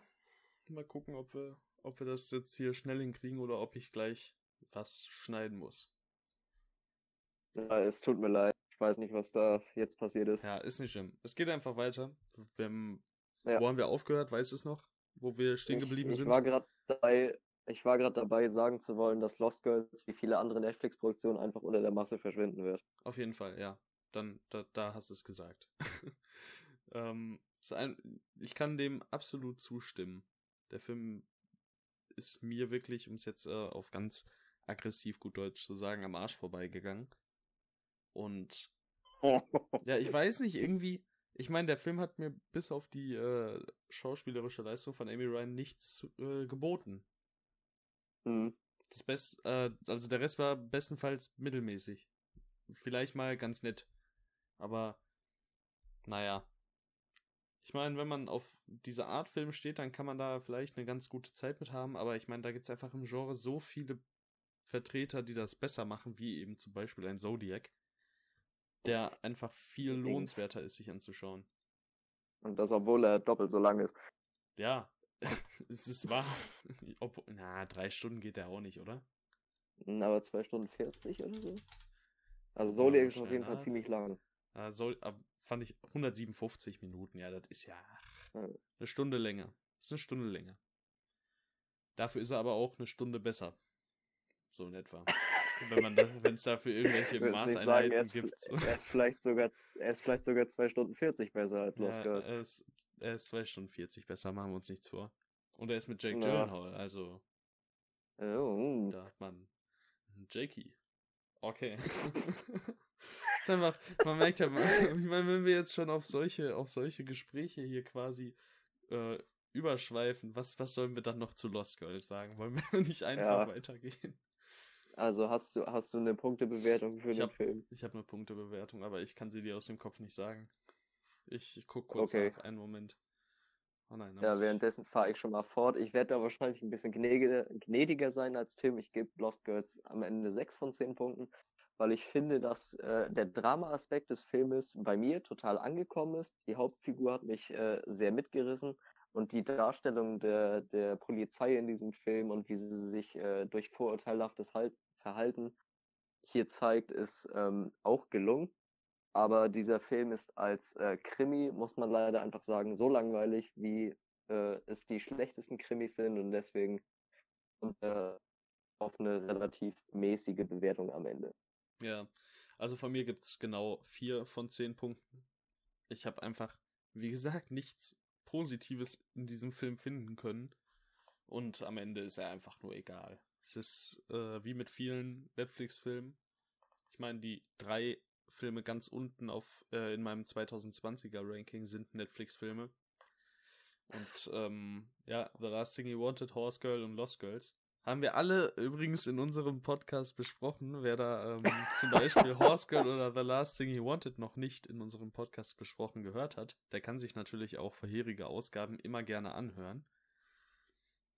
mal gucken, ob wir, ob wir das jetzt hier schnell hinkriegen oder ob ich gleich was schneiden muss. Ja, es tut mir leid. Ich weiß nicht, was da jetzt passiert ist. Ja, ist nicht schlimm. Es geht einfach weiter. Haben, Ja. Wo haben wir aufgehört? Weißt du es noch? Wo wir stehen geblieben ich, ich sind? War grad dabei, ich war gerade dabei, sagen zu wollen, dass Lost Girls wie viele andere Netflix-Produktionen einfach unter der Masse verschwinden wird. Auf jeden Fall, ja. Dann, da, da hast du es gesagt. ähm, ein, ich kann dem absolut zustimmen. Der Film ist mir wirklich, um es jetzt äh, auf ganz aggressiv gut Deutsch zu sagen, am Arsch vorbeigegangen. Und ja, ich weiß nicht, irgendwie, ich meine, der Film hat mir bis auf die äh, schauspielerische Leistung von Amy Ryan nichts äh, geboten. Hm. Das Best, äh, also der Rest war bestenfalls mittelmäßig. Vielleicht mal ganz nett. Aber, naja. Ich meine, wenn man auf diese Art Film steht, dann kann man da vielleicht eine ganz gute Zeit mit haben, aber ich meine, da gibt's einfach im Genre so viele Vertreter, die das besser machen, wie eben zum Beispiel ein Zodiac, der einfach viel Allerdings. lohnenswerter ist, sich anzuschauen. Und das, obwohl er doppelt so lang ist. Ja, es ist wahr. Obwohl, na, drei Stunden geht der auch nicht, oder? Hm, Aber 2 Stunden 40 oder so. Also Zodiac ist auf jeden Fall ziemlich lang. Ab, fand ich 157 Minuten, ja, das ist ja Ja. eine Stunde länger. Das ist eine Stunde länger. Dafür ist er aber auch eine Stunde besser. So in etwa. Wenn es dafür irgendwelche sagen, Maßeinheiten ist, gibt. er ist vielleicht sogar, er ist vielleicht sogar 2 Stunden 40 besser als Lost ja, Girls. er, ist, er ist 2 Stunden 40 besser, machen wir uns nichts vor. Und er ist mit Jake. Gyllenhaal, also Oh, hm. da hat man Jakey. Okay. ist einfach, man merkt ja, man- ich meine, wenn wir jetzt schon auf solche, auf solche Gespräche hier quasi äh, überschweifen, was, was sollen wir dann noch zu Lost Girls sagen? Wollen wir nicht einfach Ja. weitergehen? Also hast du, hast du eine Punktebewertung für Ich den hab- Film? Ich habe eine Punktebewertung, aber ich kann sie dir aus dem Kopf nicht sagen. Ich, ich guck kurz Okay. nach, einen Moment. Oh nein, Ja, währenddessen fahre ich schon mal fort. Ich werde da wahrscheinlich ein bisschen gnädiger, gnädiger sein als Tim. Ich gebe Lost Girls am Ende 6 von 10 Punkten, weil ich finde, dass äh, der Drama-Aspekt des Filmes bei mir total angekommen ist. Die Hauptfigur hat mich äh, sehr mitgerissen und die Darstellung der, der Polizei in diesem Film und wie sie sich äh, durch vorurteilhaftes halt Verhalten hier zeigt, ist ähm, auch gelungen. Aber dieser Film ist als äh, Krimi, muss man leider einfach sagen, so langweilig, wie äh, es die schlechtesten Krimis sind und deswegen kommt er auf eine relativ mäßige Bewertung am Ende. Ja, also von mir gibt's genau vier von zehn Punkten. Ich habe einfach, wie gesagt, nichts Positives in diesem Film finden können. Und am Ende ist er einfach nur egal. Es ist äh, wie mit vielen Netflix-Filmen. Ich meine, die drei Filme ganz unten auf äh, in meinem 2020er Ranking sind Netflix-Filme. Und ähm, ja, The Last Thing You Wanted, Horse Girl und Lost Girls. Haben wir alle übrigens in unserem Podcast besprochen. Wer da ähm, zum Beispiel Horse Girl oder The Last Thing He Wanted noch nicht in unserem Podcast besprochen gehört hat, der kann sich natürlich auch vorherige Ausgaben immer gerne anhören.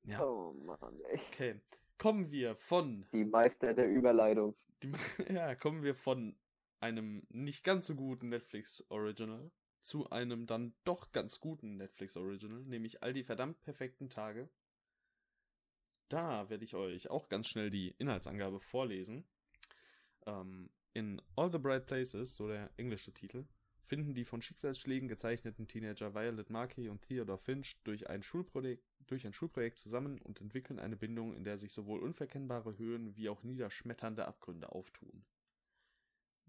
Ja, Oh Mann, ey. okay. Kommen wir von, Die Meister der Überleitung. die, ja, kommen wir von einem nicht ganz so guten Netflix Original zu einem dann doch ganz guten Netflix Original, nämlich all die verdammt perfekten Tage. Da werde ich euch auch ganz schnell die Inhaltsangabe vorlesen. Ähm, in All the Bright Places, so der englische Titel, finden die von Schicksalsschlägen gezeichneten Teenager Violet Markey und Theodore Finch durch ein, Schulprojekt, durch ein Schulprojekt zusammen und entwickeln eine Bindung, in der sich sowohl unverkennbare Höhen wie auch niederschmetternde Abgründe auftun.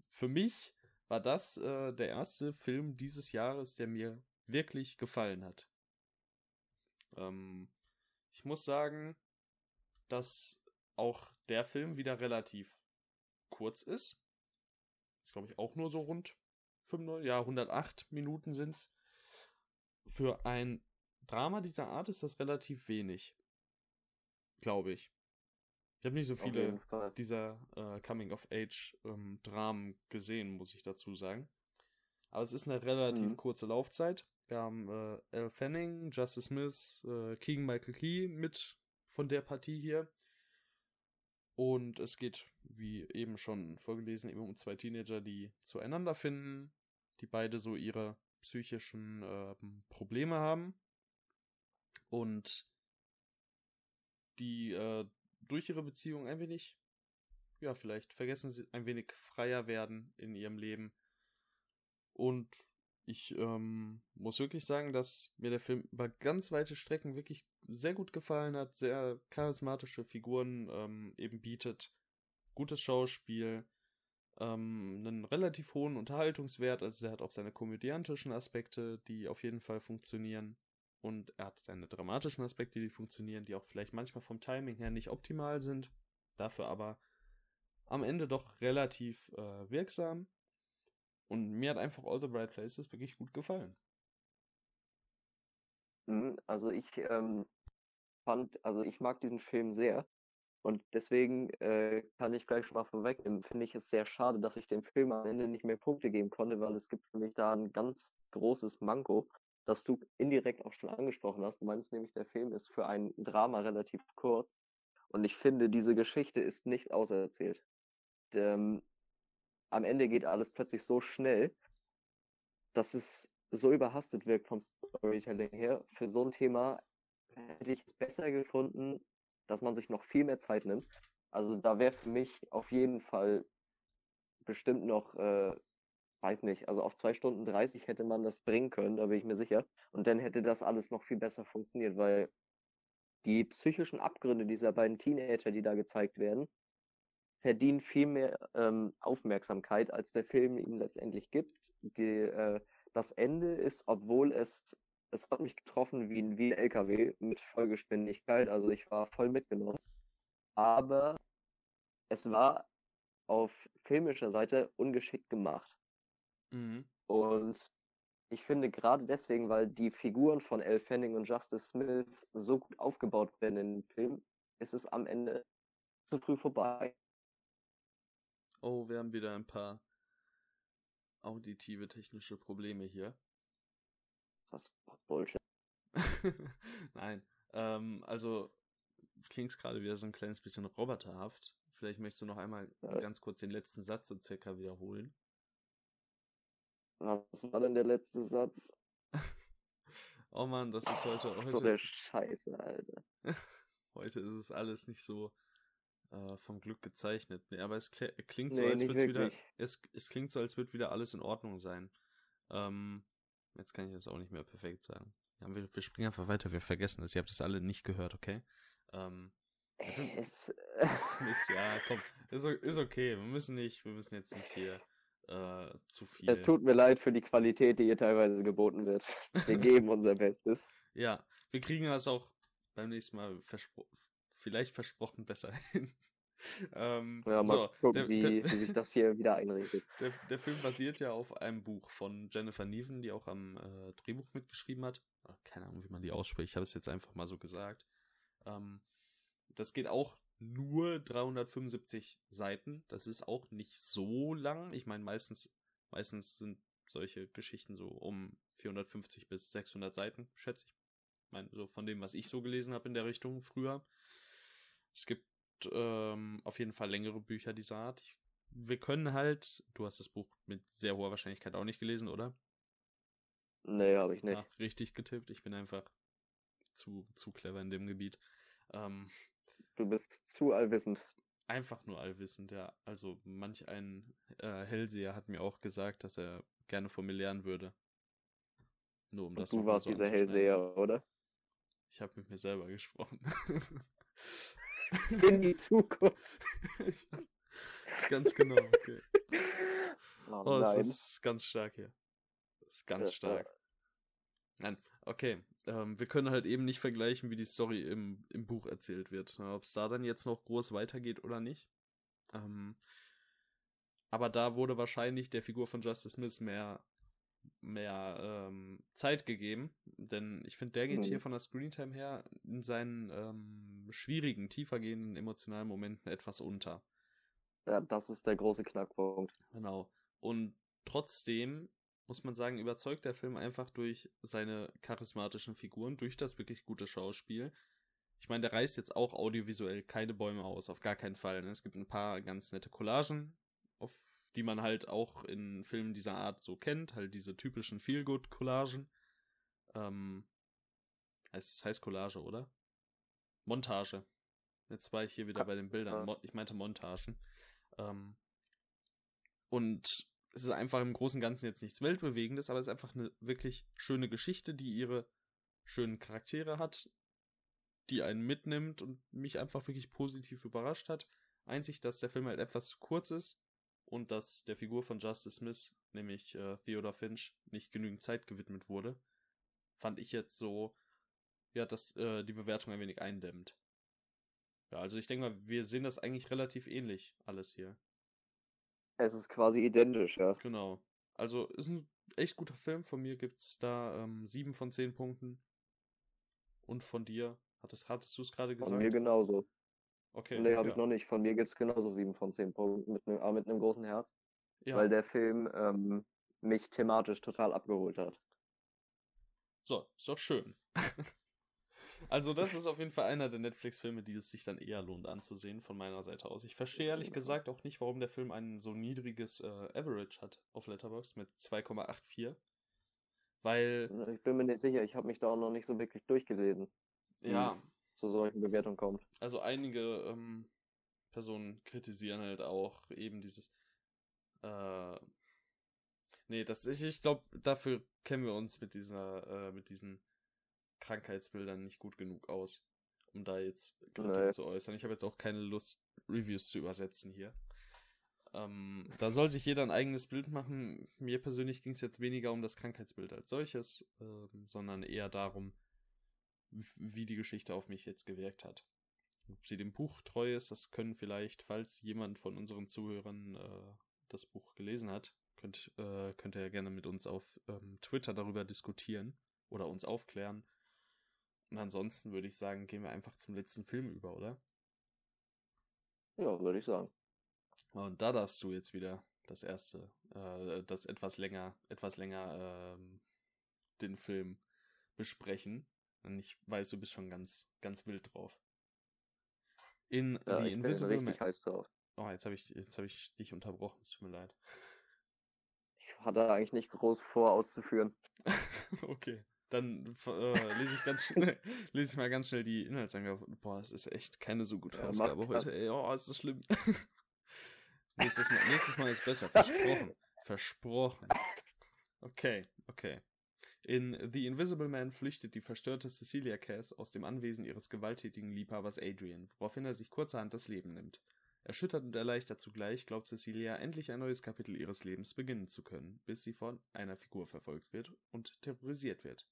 Für mich war das äh, der erste Film dieses Jahres, der mir wirklich gefallen hat. Ähm, ich muss sagen, dass auch der Film wieder relativ kurz ist. Ist, glaube ich, auch nur so rund 95, ja, 108 Minuten sind's. Für ein Drama dieser Art ist das relativ wenig. Glaube ich. Ich habe nicht so viele dieser äh, Coming-of-Age-Dramen gesehen, muss ich dazu sagen. Aber es ist eine relativ Mhm. kurze Laufzeit. Wir haben äh, Elle Fanning, Justice Smith, äh, Keegan Michael Key mit von der Partie hier. Und es geht, wie eben schon vorgelesen, eben um zwei Teenager, die zueinander finden, die beide so ihre psychischen äh, Probleme haben und die äh, durch ihre Beziehung ein wenig, ja, vielleicht vergessen sie ein wenig freier werden in ihrem Leben. Und ich ähm, muss wirklich sagen, dass mir der Film über ganz weite Strecken wirklich sehr gut gefallen hat, sehr charismatische Figuren ähm, eben bietet, gutes Schauspiel, ähm, einen relativ hohen Unterhaltungswert, also der hat auch seine komödiantischen Aspekte, die auf jeden Fall funktionieren. Und er hat seine dramatischen Aspekte, die funktionieren, die auch vielleicht manchmal vom Timing her nicht optimal sind, dafür aber am Ende doch relativ äh, wirksam. Und mir hat einfach All the Bright Places wirklich gut gefallen. Mhm, also ich ähm, fand, also ich mag diesen Film sehr. Und deswegen äh, kann ich gleich schon mal vorwegnehmen, finde ich es sehr schade, dass ich dem Film am Ende nicht mehr Punkte geben konnte, weil es gibt für mich da ein ganz großes Manko, das du indirekt auch schon angesprochen hast. Du meinst nämlich, der Film ist für ein Drama relativ kurz. Und ich finde, diese Geschichte ist nicht auserzählt. Ähm, am Ende geht alles plötzlich so schnell, dass es so überhastet wirkt vom Storytelling her. Für so ein Thema hätte ich es besser gefunden, dass man sich noch viel mehr Zeit nimmt. Also da wäre für mich auf jeden Fall bestimmt noch, äh, weiß nicht, also auf zwei Stunden 30 hätte man das bringen können, da bin ich mir sicher. Und dann hätte das alles noch viel besser funktioniert, weil die psychischen Abgründe dieser beiden Teenager, die da gezeigt werden, verdienen viel mehr ähm, Aufmerksamkeit, als der Film ihnen letztendlich gibt. Die, äh, das Ende ist, obwohl es, es hat mich getroffen wie ein, wie ein LKW mit Vollgeschwindigkeit, also ich war voll mitgenommen. Aber es war auf filmischer Seite ungeschickt gemacht. Mhm. Und ich finde gerade deswegen, weil die Figuren von Elle Fanning und Justice Smith so gut aufgebaut werden in dem Film, ist es am Ende zu früh vorbei. Oh, wir haben wieder ein paar auditive technische Probleme hier. Das ist Bullshit. Nein, ähm, also klingt gerade wieder so ein kleines bisschen roboterhaft. Vielleicht möchtest du noch einmal ja. ganz kurz den letzten Satz so circa wiederholen. Was war denn der letzte Satz? oh man, das ist heute. heute so der Scheiße, Alter. heute ist es alles nicht so äh, vom Glück gezeichnet. Nee, aber es klingt so, nee, als würde wieder. Es, es klingt so, als würde wieder alles in Ordnung sein. Ähm, jetzt kann ich das auch nicht mehr perfekt sagen. Ja, wir, wir springen einfach weiter, wir vergessen das. Ihr habt das alle nicht gehört, okay? Ähm, es, es Mist, ja, komm. Ist, ist okay. Wir müssen nicht, wir müssen jetzt nicht hier äh, zu viel. Es tut mir leid für die Qualität, die hier teilweise geboten wird. Wir geben unser Bestes. Ja, wir kriegen das auch beim nächsten Mal vielleicht versprochen besser hin. ähm, ja, mal so, gucken, der, wie, der, wie, sich das hier wieder einrichtet. Der, der, Film basiert ja auf einem Buch von Jennifer Neven, die auch am äh, Drehbuch mitgeschrieben hat. Keine Ahnung, wie man die ausspricht. Ich habe es jetzt einfach mal so gesagt. Ähm, das geht auch nur 375 Seiten. Das ist auch nicht so lang. Ich meine, meistens, meistens sind solche Geschichten so um 450 bis 600 Seiten, schätze ich. ich meine, so von dem, was ich so gelesen habe in der Richtung früher. Es gibt ähm, auf jeden Fall längere Bücher dieser Art. Ich, wir können halt, du hast das Buch mit sehr hoher Wahrscheinlichkeit auch nicht gelesen, oder? Nee, habe ich nicht. Ach, richtig getippt. Ich bin einfach zu, zu clever in dem Gebiet. Ähm, Du bist zu allwissend. Einfach nur allwissend, ja. Also manch ein äh, Hellseher hat mir auch gesagt, dass er gerne von mir lernen würde. Nur um das Und Du warst so dieser Hellseher, oder? Ich habe mit mir selber gesprochen. In die Zukunft. ganz genau, okay. Oh, oh das ist ganz stark hier. Das ist ganz stark. Nein, okay. Ähm, wir können halt eben nicht vergleichen, wie die Story im, im Buch erzählt wird. Ne? Ob es da dann jetzt noch groß weitergeht oder nicht. Ähm, aber da wurde wahrscheinlich der Figur von Justice Smith mehr, mehr ähm, Zeit gegeben. Denn ich finde, der geht mhm. hier von der Screentime her in seinen ähm, schwierigen, tiefergehenden emotionalen Momenten etwas unter. Ja, das ist der große Knackpunkt. Genau. Und trotzdem muss man sagen, überzeugt der Film einfach durch seine charismatischen Figuren, durch das wirklich gute Schauspiel. Ich meine, der reißt jetzt auch audiovisuell keine Bäume aus, auf gar keinen Fall. Ne? Es gibt ein paar ganz nette Collagen, auf die man halt auch in Filmen dieser Art so kennt, halt diese typischen Feel-Good-Collagen. Ähm, es heißt Collage, oder? Montage. Jetzt war ich hier wieder bei den Bildern. Ich meinte Montagen. Ähm, und es ist einfach im Großen und Ganzen jetzt nichts Weltbewegendes, aber es ist einfach eine wirklich schöne Geschichte, die ihre schönen Charaktere hat, die einen mitnimmt und mich einfach wirklich positiv überrascht hat. Einzig, dass der Film halt etwas zu kurz ist und dass der Figur von Justice Smith, nämlich äh, Theodore Finch, nicht genügend Zeit gewidmet wurde, fand ich jetzt so, ja, dass äh, die Bewertung ein wenig eindämmt. Ja, also ich denke mal, wir sehen das eigentlich relativ ähnlich alles hier. Es ist quasi identisch, ja. Genau. Also ist ein echt guter Film. Von mir gibt's da ähm, sieben von zehn Punkten. Und von dir? Hattest, hattest du es gerade gesagt? Von mir genauso. Okay. Nee, habe ja. ich noch nicht. Von mir gibt's genauso sieben von zehn Punkten, mit einem, mit einem großen Herz. Ja. Weil der Film ähm, mich thematisch total abgeholt hat. So, ist doch schön. Also, das ist auf jeden Fall einer der Netflix-Filme, die es sich dann eher lohnt anzusehen, von meiner Seite aus. Ich verstehe ehrlich gesagt auch nicht, warum der Film ein so niedriges äh, Average hat auf Letterboxd mit 2,84. Weil. Ich bin mir nicht sicher, ich habe mich da auch noch nicht so wirklich durchgelesen. Ja. Zu solchen Bewertungen kommt. Also, einige ähm, Personen kritisieren halt auch eben dieses. Äh, nee, das ich, ich glaube, dafür kennen wir uns mit dieser, äh, mit diesen Krankheitsbildern nicht gut genug aus, um da jetzt Kritik nee. zu äußern. Ich habe jetzt auch keine Lust, Reviews zu übersetzen hier. Ähm, da soll sich jeder ein eigenes Bild machen. Mir persönlich ging es jetzt weniger um das Krankheitsbild als solches, ähm, sondern eher darum, wie die Geschichte auf mich jetzt gewirkt hat. Ob sie dem Buch treu ist, das können vielleicht, falls jemand von unseren Zuhörern äh, das Buch gelesen hat, könnt, äh, könnt ihr ja gerne mit uns auf ähm, Twitter darüber diskutieren oder uns aufklären. Und ansonsten würde ich sagen, gehen wir einfach zum letzten Film über, oder? Ja, würde ich sagen. Und da darfst du jetzt wieder das erste, äh, das etwas länger, etwas länger ähm, den Film besprechen. Und ich weiß, du bist schon ganz, ganz wild drauf. In ja, The Invisible Man. heiß drauf. Oh, jetzt habe ich, jetzt habe ich dich unterbrochen. Es tut mir leid. Ich hatte eigentlich nicht groß vor auszuführen. okay. Dann äh, lese ich ganz schnell, lese ich mal ganz schnell die Inhaltsangabe. Boah, das ist echt keine so gute ja, Ausgabe heute. Ey, oh, ist das schlimm. nächstes, mal, nächstes Mal ist besser. Versprochen. Versprochen. Okay, okay. In The Invisible Man flüchtet die verstörte Cecilia Cass aus dem Anwesen ihres gewalttätigen Liebhabers Adrian, woraufhin er sich kurzerhand das Leben nimmt. Erschüttert und erleichtert zugleich glaubt Cecilia endlich ein neues Kapitel ihres Lebens beginnen zu können, bis sie von einer Figur verfolgt wird und terrorisiert wird.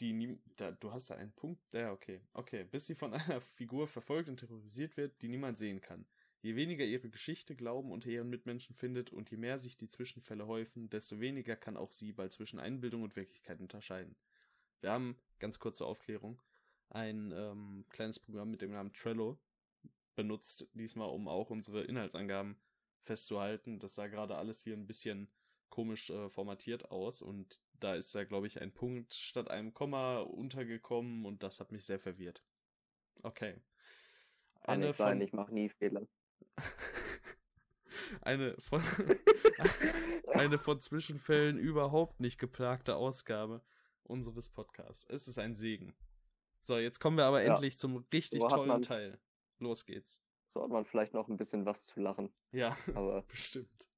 Die nie, da, du hast da einen Punkt, ja, okay, okay, bis sie von einer Figur verfolgt und terrorisiert wird, die niemand sehen kann. Je weniger ihre Geschichte Glauben unter ihren Mitmenschen findet und je mehr sich die Zwischenfälle häufen, desto weniger kann auch sie bald zwischen Einbildung und Wirklichkeit unterscheiden. Wir haben, ganz kurze Aufklärung, ein ähm, kleines Programm mit dem Namen Trello benutzt, diesmal um auch unsere Inhaltsangaben festzuhalten. Das sah gerade alles hier ein bisschen komisch äh, formatiert aus und da ist da, glaube ich, ein Punkt statt einem Komma untergekommen und das hat mich sehr verwirrt. Okay. Kann eine sein, ich mache nie Fehler. eine von eine von Zwischenfällen überhaupt nicht geplagte Ausgabe unseres Podcasts. Es ist ein Segen. So, jetzt kommen wir aber ja. endlich zum richtig so tollen man, Teil. Los geht's. So hat man vielleicht noch ein bisschen was zu lachen. Ja, aber bestimmt.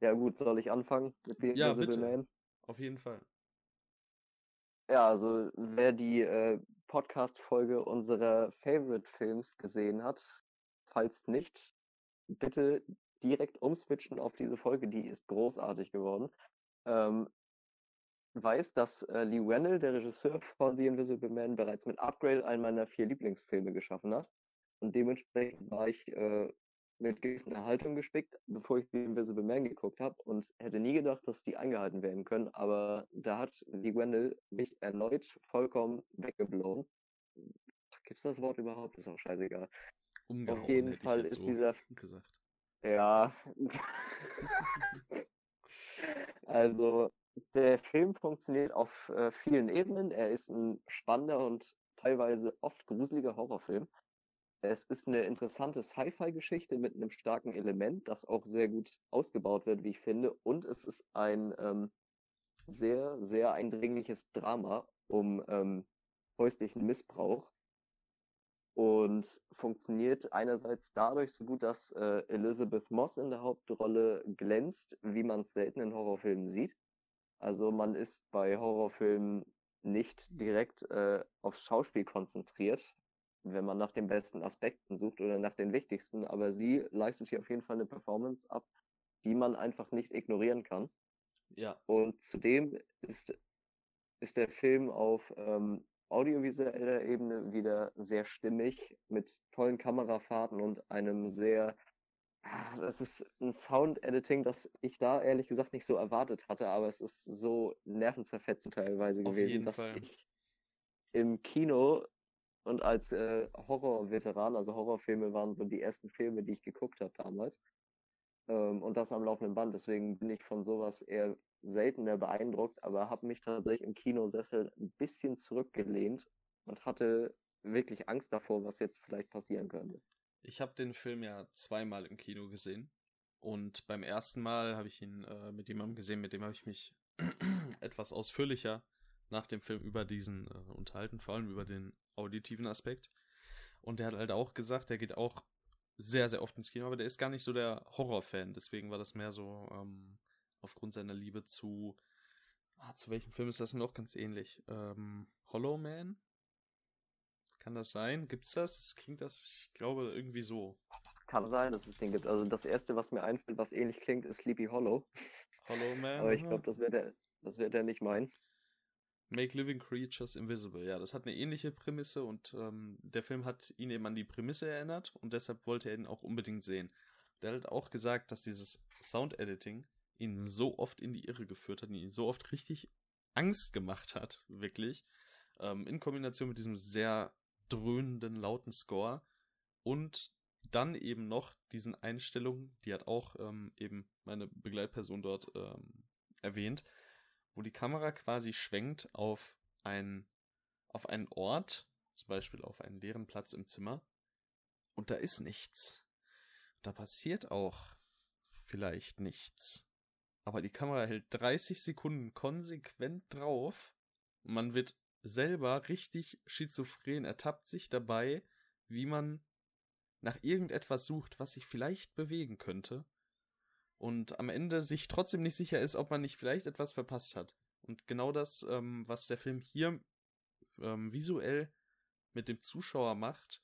Ja gut, soll ich anfangen mit The ja, Invisible bitte. Man? Auf jeden Fall. Ja, also wer die äh, Podcast-Folge unserer Favorite-Films gesehen hat, falls nicht, bitte direkt umswitchen auf diese Folge, die ist großartig geworden. Ähm, weiß, dass äh, Lee Wennell, der Regisseur von The Invisible Man, bereits mit Upgrade einen meiner vier Lieblingsfilme geschaffen hat. Und dementsprechend war ich äh, mit gewissen Erhaltung gespickt, bevor ich The Invisible Man geguckt habe und hätte nie gedacht, dass die eingehalten werden können. Aber da hat die Wendell mich erneut vollkommen weggeblown. Gibt's das Wort überhaupt? Ist auch scheißegal. Umgehauen, Auf jeden Fall ist so dieser gesagt. Ja. also, der Film funktioniert auf äh, vielen Ebenen. Er ist ein spannender und teilweise oft gruseliger Horrorfilm. Es ist eine interessante Sci-Fi-Geschichte mit einem starken Element, das auch sehr gut ausgebaut wird, wie ich finde. Und es ist ein ähm, sehr, sehr eindringliches Drama um ähm, häuslichen Missbrauch und funktioniert einerseits dadurch so gut, dass äh, Elizabeth Moss in der Hauptrolle glänzt, wie man es selten in Horrorfilmen sieht. Also man ist bei Horrorfilmen nicht direkt äh, aufs Schauspiel konzentriert, wenn man nach den besten Aspekten sucht oder nach den wichtigsten, aber sie leistet hier auf jeden Fall eine Performance ab, die man einfach nicht ignorieren kann. Ja. Und zudem ist, ist der Film auf ähm, audiovisueller Ebene wieder sehr stimmig mit tollen Kamerafahrten und einem sehr, ah, das ist ein Sound-Editing, das ich da ehrlich gesagt nicht so erwartet hatte, aber es ist so nervenzerfetzend teilweise Auf gewesen, dass Fall. ich im Kino und als äh, Horror-Veteran, also Horrorfilme waren so die ersten Filme, die ich geguckt habe damals. Ähm, und das am laufenden Band. Deswegen bin ich von sowas eher seltener beeindruckt, aber habe mich tatsächlich im Kinosessel ein bisschen zurückgelehnt und hatte wirklich Angst davor, was jetzt vielleicht passieren könnte. Ich habe den Film ja zweimal im Kino gesehen. Und beim ersten Mal habe ich ihn äh, mit jemandem gesehen, mit dem habe ich mich etwas ausführlicher nach dem Film über diesen äh, unterhalten, vor allem über den auditiven Aspekt. Und der hat halt auch gesagt, der geht auch sehr, sehr oft ins Kino, aber der ist gar nicht so der Horrorfan. Deswegen war das mehr so ähm, aufgrund seiner Liebe zu. Ah, zu welchem Film ist das denn auch ganz ähnlich? Ähm, Hollow Man? Kann das sein? Gibt's das? Das klingt das, ich glaube, irgendwie so. Kann sein, dass es den gibt. Also das erste, was mir einfällt, was ähnlich klingt, ist Sleepy Hollow. Hollow Man? Aber ich glaube, das wird er, das wird er nicht meinen. Make Living Creatures Invisible. Ja, das hat eine ähnliche Prämisse und ähm, der Film hat ihn eben an die Prämisse erinnert und deshalb wollte er ihn auch unbedingt sehen. Der hat auch gesagt, dass dieses Sound Editing ihn so oft in die Irre geführt hat, ihn so oft richtig Angst gemacht hat, wirklich. Ähm, in Kombination mit diesem sehr dröhnenden, lauten Score und dann eben noch diesen Einstellungen, die hat auch ähm, eben meine Begleitperson dort ähm, erwähnt, wo die Kamera quasi schwenkt auf ein, auf einen Ort, zum Beispiel auf einen leeren Platz im Zimmer, und da ist nichts. Da passiert auch vielleicht nichts. Aber die Kamera hält 30 Sekunden konsequent drauf. Man wird selber richtig schizophren, ertappt sich dabei, wie man nach irgendetwas sucht, was sich vielleicht bewegen könnte. Und am Ende sich trotzdem nicht sicher ist, ob man nicht vielleicht etwas verpasst hat. Und genau das, ähm, was der Film hier ähm, visuell mit dem Zuschauer macht,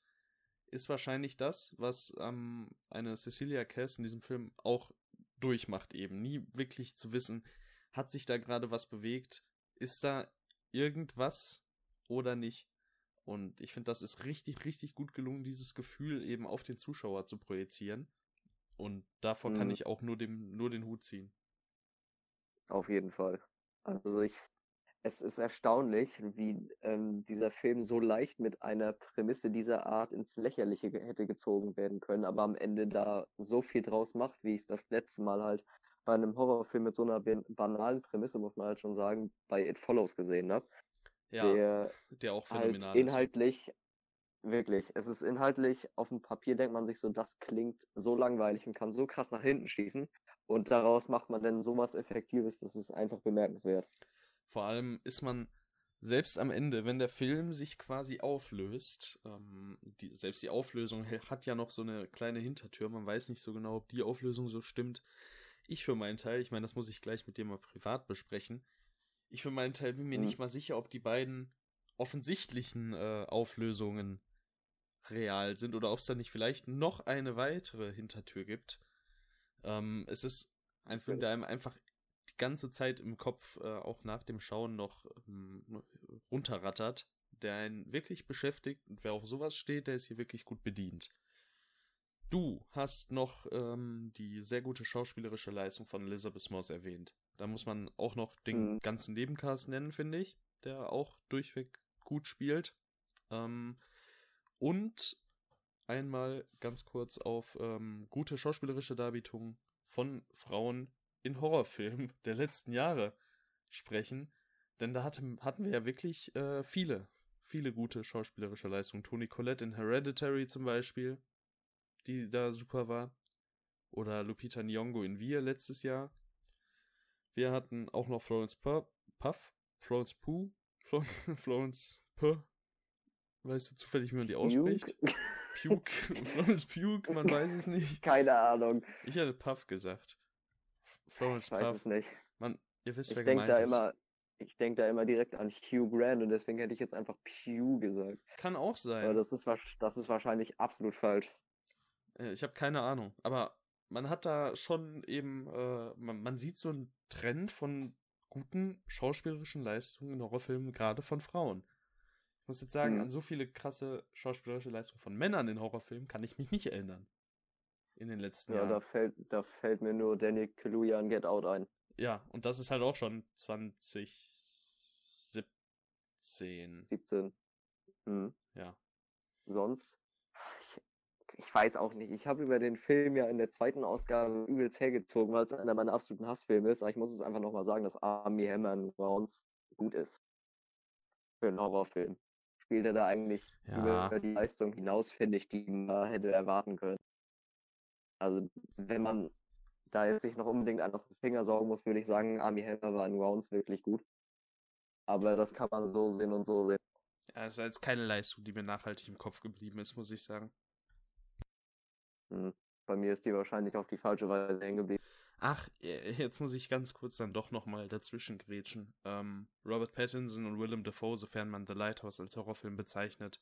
ist wahrscheinlich das, was ähm, eine Cecilia Cass in diesem Film auch durchmacht eben. Nie wirklich zu wissen, hat sich da gerade was bewegt? Ist da irgendwas oder nicht? Und ich finde, das ist richtig, richtig gut gelungen, dieses Gefühl eben auf den Zuschauer zu projizieren. Und davor kann Mhm. ich auch nur, dem, nur den Hut ziehen. Auf jeden Fall. Also ich, es ist erstaunlich, wie ähm, dieser Film so leicht mit einer Prämisse dieser Art ins Lächerliche hätte gezogen werden können, aber am Ende da so viel draus macht, wie ich es das letzte Mal halt bei einem Horrorfilm mit so einer ban- banalen Prämisse, muss man halt schon sagen, bei It Follows gesehen habe. Ja, Der der auch halt phänomenal ist. Wirklich, es ist inhaltlich, auf dem Papier denkt man sich so, das klingt so langweilig und kann so krass nach hinten schießen. Und daraus macht man dann sowas Effektives, das ist einfach bemerkenswert. Vor allem ist man selbst am Ende, wenn der Film sich quasi auflöst, ähm, die, selbst die Auflösung hat ja noch so eine kleine Hintertür, man weiß nicht so genau, ob die Auflösung so stimmt. Ich für meinen Teil, ich meine, das muss ich gleich mit dir mal privat besprechen, ich für meinen Teil bin mir Mhm. nicht mal sicher, ob die beiden offensichtlichen äh, Auflösungen real sind oder ob es da nicht vielleicht noch eine weitere Hintertür gibt. Ähm, es ist ein Film, der einem einfach die ganze Zeit im Kopf, äh, auch nach dem Schauen noch ähm, runterrattert, der einen wirklich beschäftigt und wer auf sowas steht, der ist hier wirklich gut bedient. Du hast noch ähm, die sehr gute schauspielerische Leistung von Elizabeth Moss erwähnt. Da muss man auch noch den Mhm. ganzen Nebencast nennen, finde ich, der auch durchweg gut spielt. Ähm, und einmal ganz kurz auf ähm, gute schauspielerische Darbietungen von Frauen in Horrorfilmen der letzten Jahre sprechen. Denn da hatte, hatten wir ja wirklich äh, viele, viele gute schauspielerische Leistungen. Toni Collette in Hereditary zum Beispiel, die da super war. Oder Lupita Nyong'o in Wir letztes Jahr. Wir hatten auch noch Florence Puff, Florence Pooh, Florence Puh. Weißt du zufällig, wie man die ausspricht? Puke, Florence Puke, man weiß es nicht. Keine Ahnung. Ich hätte Puff gesagt. Florence ich weiß Puff. es nicht. Man, ihr wisst, ich wer denk gemeint da ist. Immer, ich denke da immer direkt an Hugh Grant und deswegen hätte ich jetzt einfach Pew gesagt. Kann auch sein. Aber das ist, das ist wahrscheinlich absolut falsch. Äh, ich habe keine Ahnung. Aber man hat da schon eben, äh, man, man sieht so einen Trend von guten schauspielerischen Leistungen in Horrorfilmen, gerade von Frauen. Ich muss jetzt sagen, mhm. an so viele krasse schauspielerische Leistungen von Männern in Horrorfilmen kann ich mich nicht erinnern. In den letzten ja, Jahren. Ja, da fällt, da fällt mir nur Danny Kaluuya in Get Out ein. Ja, und das ist halt auch schon 2017. 17. Hm. Ja. Sonst, ich, ich weiß auch nicht. Ich habe über den Film ja in der zweiten Ausgabe übelst hergezogen, weil es einer meiner absoluten Hassfilme ist. Aber ich muss es einfach nochmal sagen, dass Army Hammer Rounds gut ist. Für einen Horrorfilm spielt er da eigentlich ja. über die Leistung hinaus, finde ich, die man hätte erwarten können. Also, wenn man da jetzt nicht noch unbedingt an aus dem Finger saugen muss, würde ich sagen, Army Hammer war in Rounds wirklich gut. Aber das kann man so sehen und so sehen. Ja, es ist jetzt keine Leistung, die mir nachhaltig im Kopf geblieben ist, muss ich sagen. Hm. Bei mir ist die wahrscheinlich auf die falsche Weise hängen geblieben. Ach, äh, jetzt muss ich ganz kurz dann doch nochmal dazwischen grätschen. Ähm, Robert Pattinson und Willem Dafoe, sofern man The Lighthouse als Horrorfilm bezeichnet,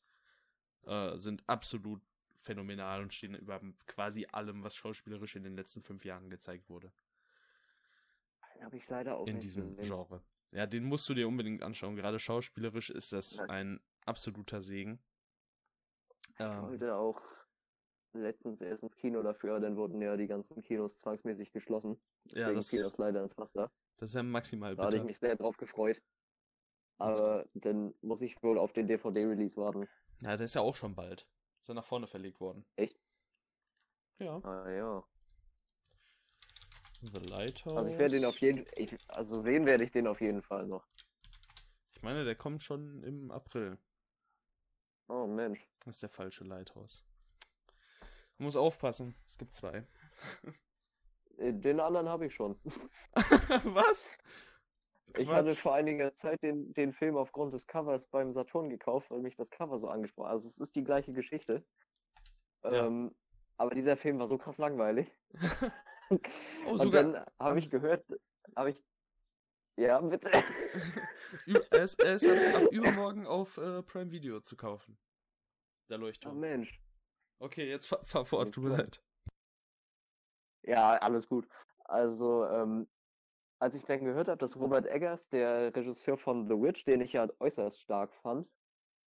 äh, sind absolut phänomenal und stehen über quasi allem, was schauspielerisch in den letzten fünf Jahren gezeigt wurde. Habe ich leider auch In diesem gesehen. Genre. Ja, den musst du dir unbedingt anschauen. Gerade schauspielerisch ist das ein absoluter Segen. Ich ähm, wollte auch letztens erst ins Kino dafür, dann wurden ja die ganzen Kinos zwangsmäßig geschlossen. Deswegen ja, das, fiel das leider ins Wasser. Das ist ja maximal bitter. Da hatte ich mich sehr drauf gefreut. Aber dann muss ich wohl auf den DVD-Release warten. Ja, der ist ja auch schon bald. Ist ja nach vorne verlegt worden. Echt? Ja. Ah ja. The Lighthouse. Also ich werde den auf jeden Fall, also sehen werde ich den auf jeden Fall noch. Ich meine, der kommt schon im April. Oh Mensch. Das ist der falsche Lighthouse. Man muss aufpassen, es gibt zwei. Äh, den anderen habe ich schon. Was? Ich Quatsch. hatte vor einiger Zeit den, den Film aufgrund des Covers beim Saturn gekauft, weil mich das Cover so angesprochen hat. Also es ist die gleiche Geschichte. Ja. Ähm, aber dieser Film war so krass langweilig. oh, Und sogar, dann habe ich gehört, habe ich. Ja, bitte. er ist, er ist ab, ab übermorgen auf äh, Prime Video zu kaufen. Der Leuchtturm. Oh Mensch. Okay, jetzt fahr, fahr fort, tut mir leid. Ja, alles gut. Also, ähm, als ich dann gehört habe, dass Robert Eggers, der Regisseur von The Witch, den ich ja äußerst stark fand,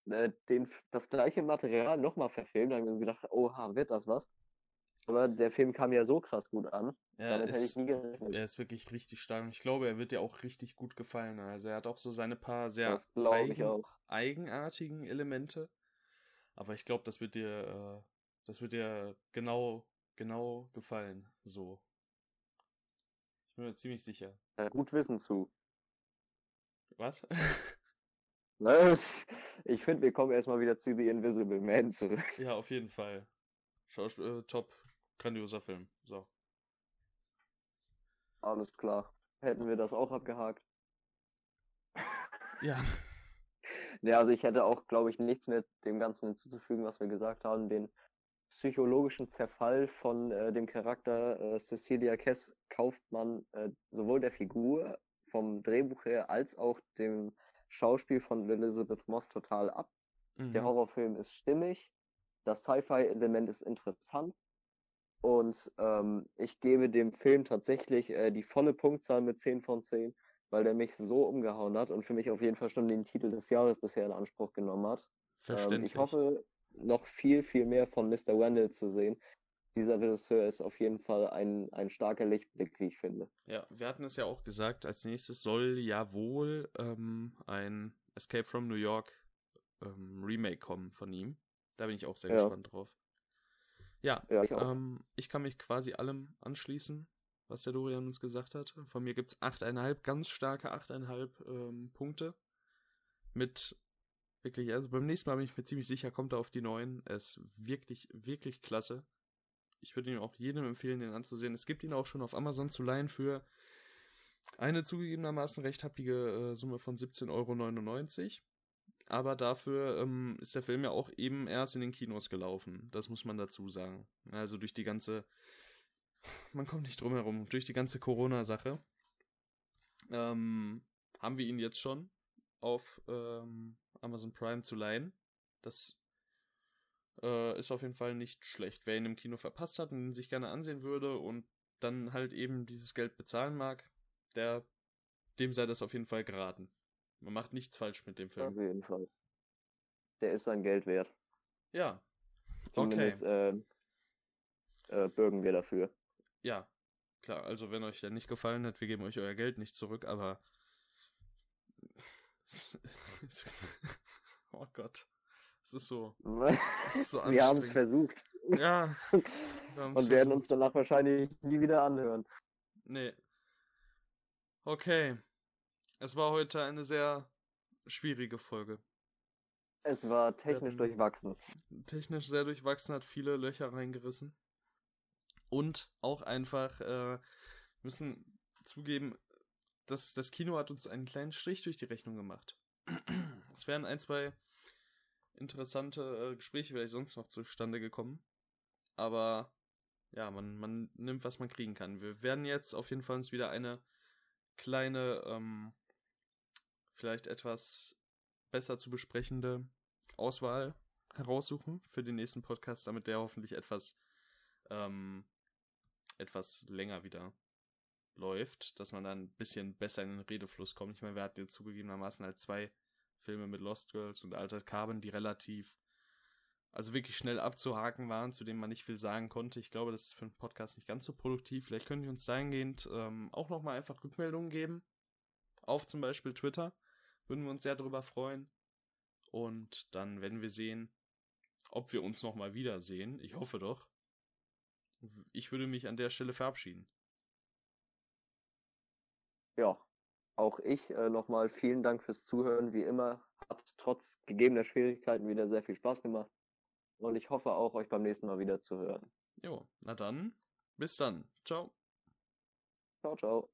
äh, den, das gleiche Material nochmal verfilmt, dann habe ich mir gedacht, oha, wird das was? Aber der Film kam ja so krass gut an. Ja, Damit ist, hätte ich nie gerechnet. Er ist wirklich richtig stark. Ich glaube, er wird dir auch richtig gut gefallen. Also er hat auch so seine paar sehr eigen, eigenartigen Elemente. Aber ich glaube, das wird dir, äh, das wird dir genau, genau gefallen. So. Ich bin mir ziemlich sicher. Ja, gut Wissen zu. Was? Was? Ich finde, wir kommen erstmal wieder zu The Invisible Man zurück. Ja, auf jeden Fall. Schauspiel, äh, top, grandioser Film. So. Alles klar. Hätten wir das auch abgehakt. Ja. Ja, also ich hätte auch, glaube ich, nichts mehr dem Ganzen hinzuzufügen, was wir gesagt haben. Den psychologischen Zerfall von äh, dem Charakter äh, Cecilia Kess kauft man äh, sowohl der Figur vom Drehbuch her als auch dem Schauspiel von Elizabeth Moss total ab. Mhm. Der Horrorfilm ist stimmig, das Sci-Fi-Element ist interessant und ähm, ich gebe dem Film tatsächlich äh, die volle Punktzahl mit 10 von 10, weil der mich so umgehauen hat und für mich auf jeden Fall schon den Titel des Jahres bisher in Anspruch genommen hat. Ähm, ich hoffe, noch viel, viel mehr von Mr. Wendell zu sehen. Dieser Regisseur ist auf jeden Fall ein, ein starker Lichtblick, wie ich finde. Ja, wir hatten es ja auch gesagt, als nächstes soll ja wohl ähm, ein Escape from New York ähm, Remake kommen von ihm. Da bin ich auch sehr ja. gespannt drauf. Ja, Ja, ich auch. ähm, ich kann mich quasi allem anschließen, was der Dorian uns gesagt hat. Von mir gibt's 8,5, ganz starke 8,5 ähm, Punkte. Mit wirklich, also beim nächsten Mal bin ich mir ziemlich sicher, kommt er auf die 9. Er ist wirklich, wirklich klasse. Ich würde ihn auch jedem empfehlen, den anzusehen. Es gibt ihn auch schon auf Amazon zu leihen für eine zugegebenermaßen recht happige äh, Summe von 17,99 Euro. Aber dafür ähm, ist der Film ja auch eben erst in den Kinos gelaufen. Das muss man dazu sagen. Also durch die ganze, man kommt nicht drum herum, durch die ganze Corona-Sache ähm, haben wir ihn jetzt schon auf ähm, Amazon Prime zu leihen. Das äh, ist auf jeden Fall nicht schlecht. Wer ihn im Kino verpasst hat und ihn sich gerne ansehen würde und dann halt eben dieses Geld bezahlen mag, der, dem sei das auf jeden Fall geraten. Man macht nichts falsch mit dem Auf Film. jeden Fall. Der ist sein Geld wert. Ja, Zumindest äh, äh, bürgen wir dafür. ja, klar. Also wenn euch der nicht gefallen hat, wir geben euch euer Geld nicht zurück, aber oh Gott, es ist so, ist so wir haben es versucht Ja, wir und werden uns danach wahrscheinlich nie wieder anhören. Nee. Okay. Es war heute eine sehr schwierige Folge. Es war technisch Ähm, durchwachsen. Technisch sehr durchwachsen, hat viele Löcher reingerissen. Und auch einfach, äh, müssen zugeben, dass das Kino hat uns einen kleinen Strich durch die Rechnung gemacht. Es wären ein, zwei interessante äh, Gespräche vielleicht sonst noch zustande gekommen. Aber ja, man, man nimmt, was man kriegen kann. Wir werden jetzt auf jeden Fall uns wieder eine kleine, ähm, vielleicht etwas besser zu besprechende Auswahl heraussuchen für den nächsten Podcast, damit der hoffentlich etwas, ähm, etwas länger wieder läuft, dass man dann ein bisschen besser in den Redefluss kommt. Ich meine, wir hatten jetzt zugegebenermaßen halt zwei Filme mit Lost Girls und Altered Carbon, die relativ, also wirklich schnell abzuhaken waren, zu denen man nicht viel sagen konnte. Ich glaube, das ist für einen Podcast nicht ganz so produktiv. Vielleicht können die uns dahingehend ähm, auch nochmal einfach Rückmeldungen geben. Auf zum Beispiel Twitter. Würden wir uns sehr darüber freuen. Und dann werden wir sehen, ob wir uns nochmal wiedersehen. Ich hoffe doch. Ich würde mich an der Stelle verabschieden. Ja, auch ich äh, nochmal vielen Dank fürs Zuhören. Wie immer hat trotz gegebener Schwierigkeiten wieder sehr viel Spaß gemacht. Und ich hoffe auch, euch beim nächsten Mal wieder zu hören. Jo, na dann, bis dann. Ciao. Ciao, ciao.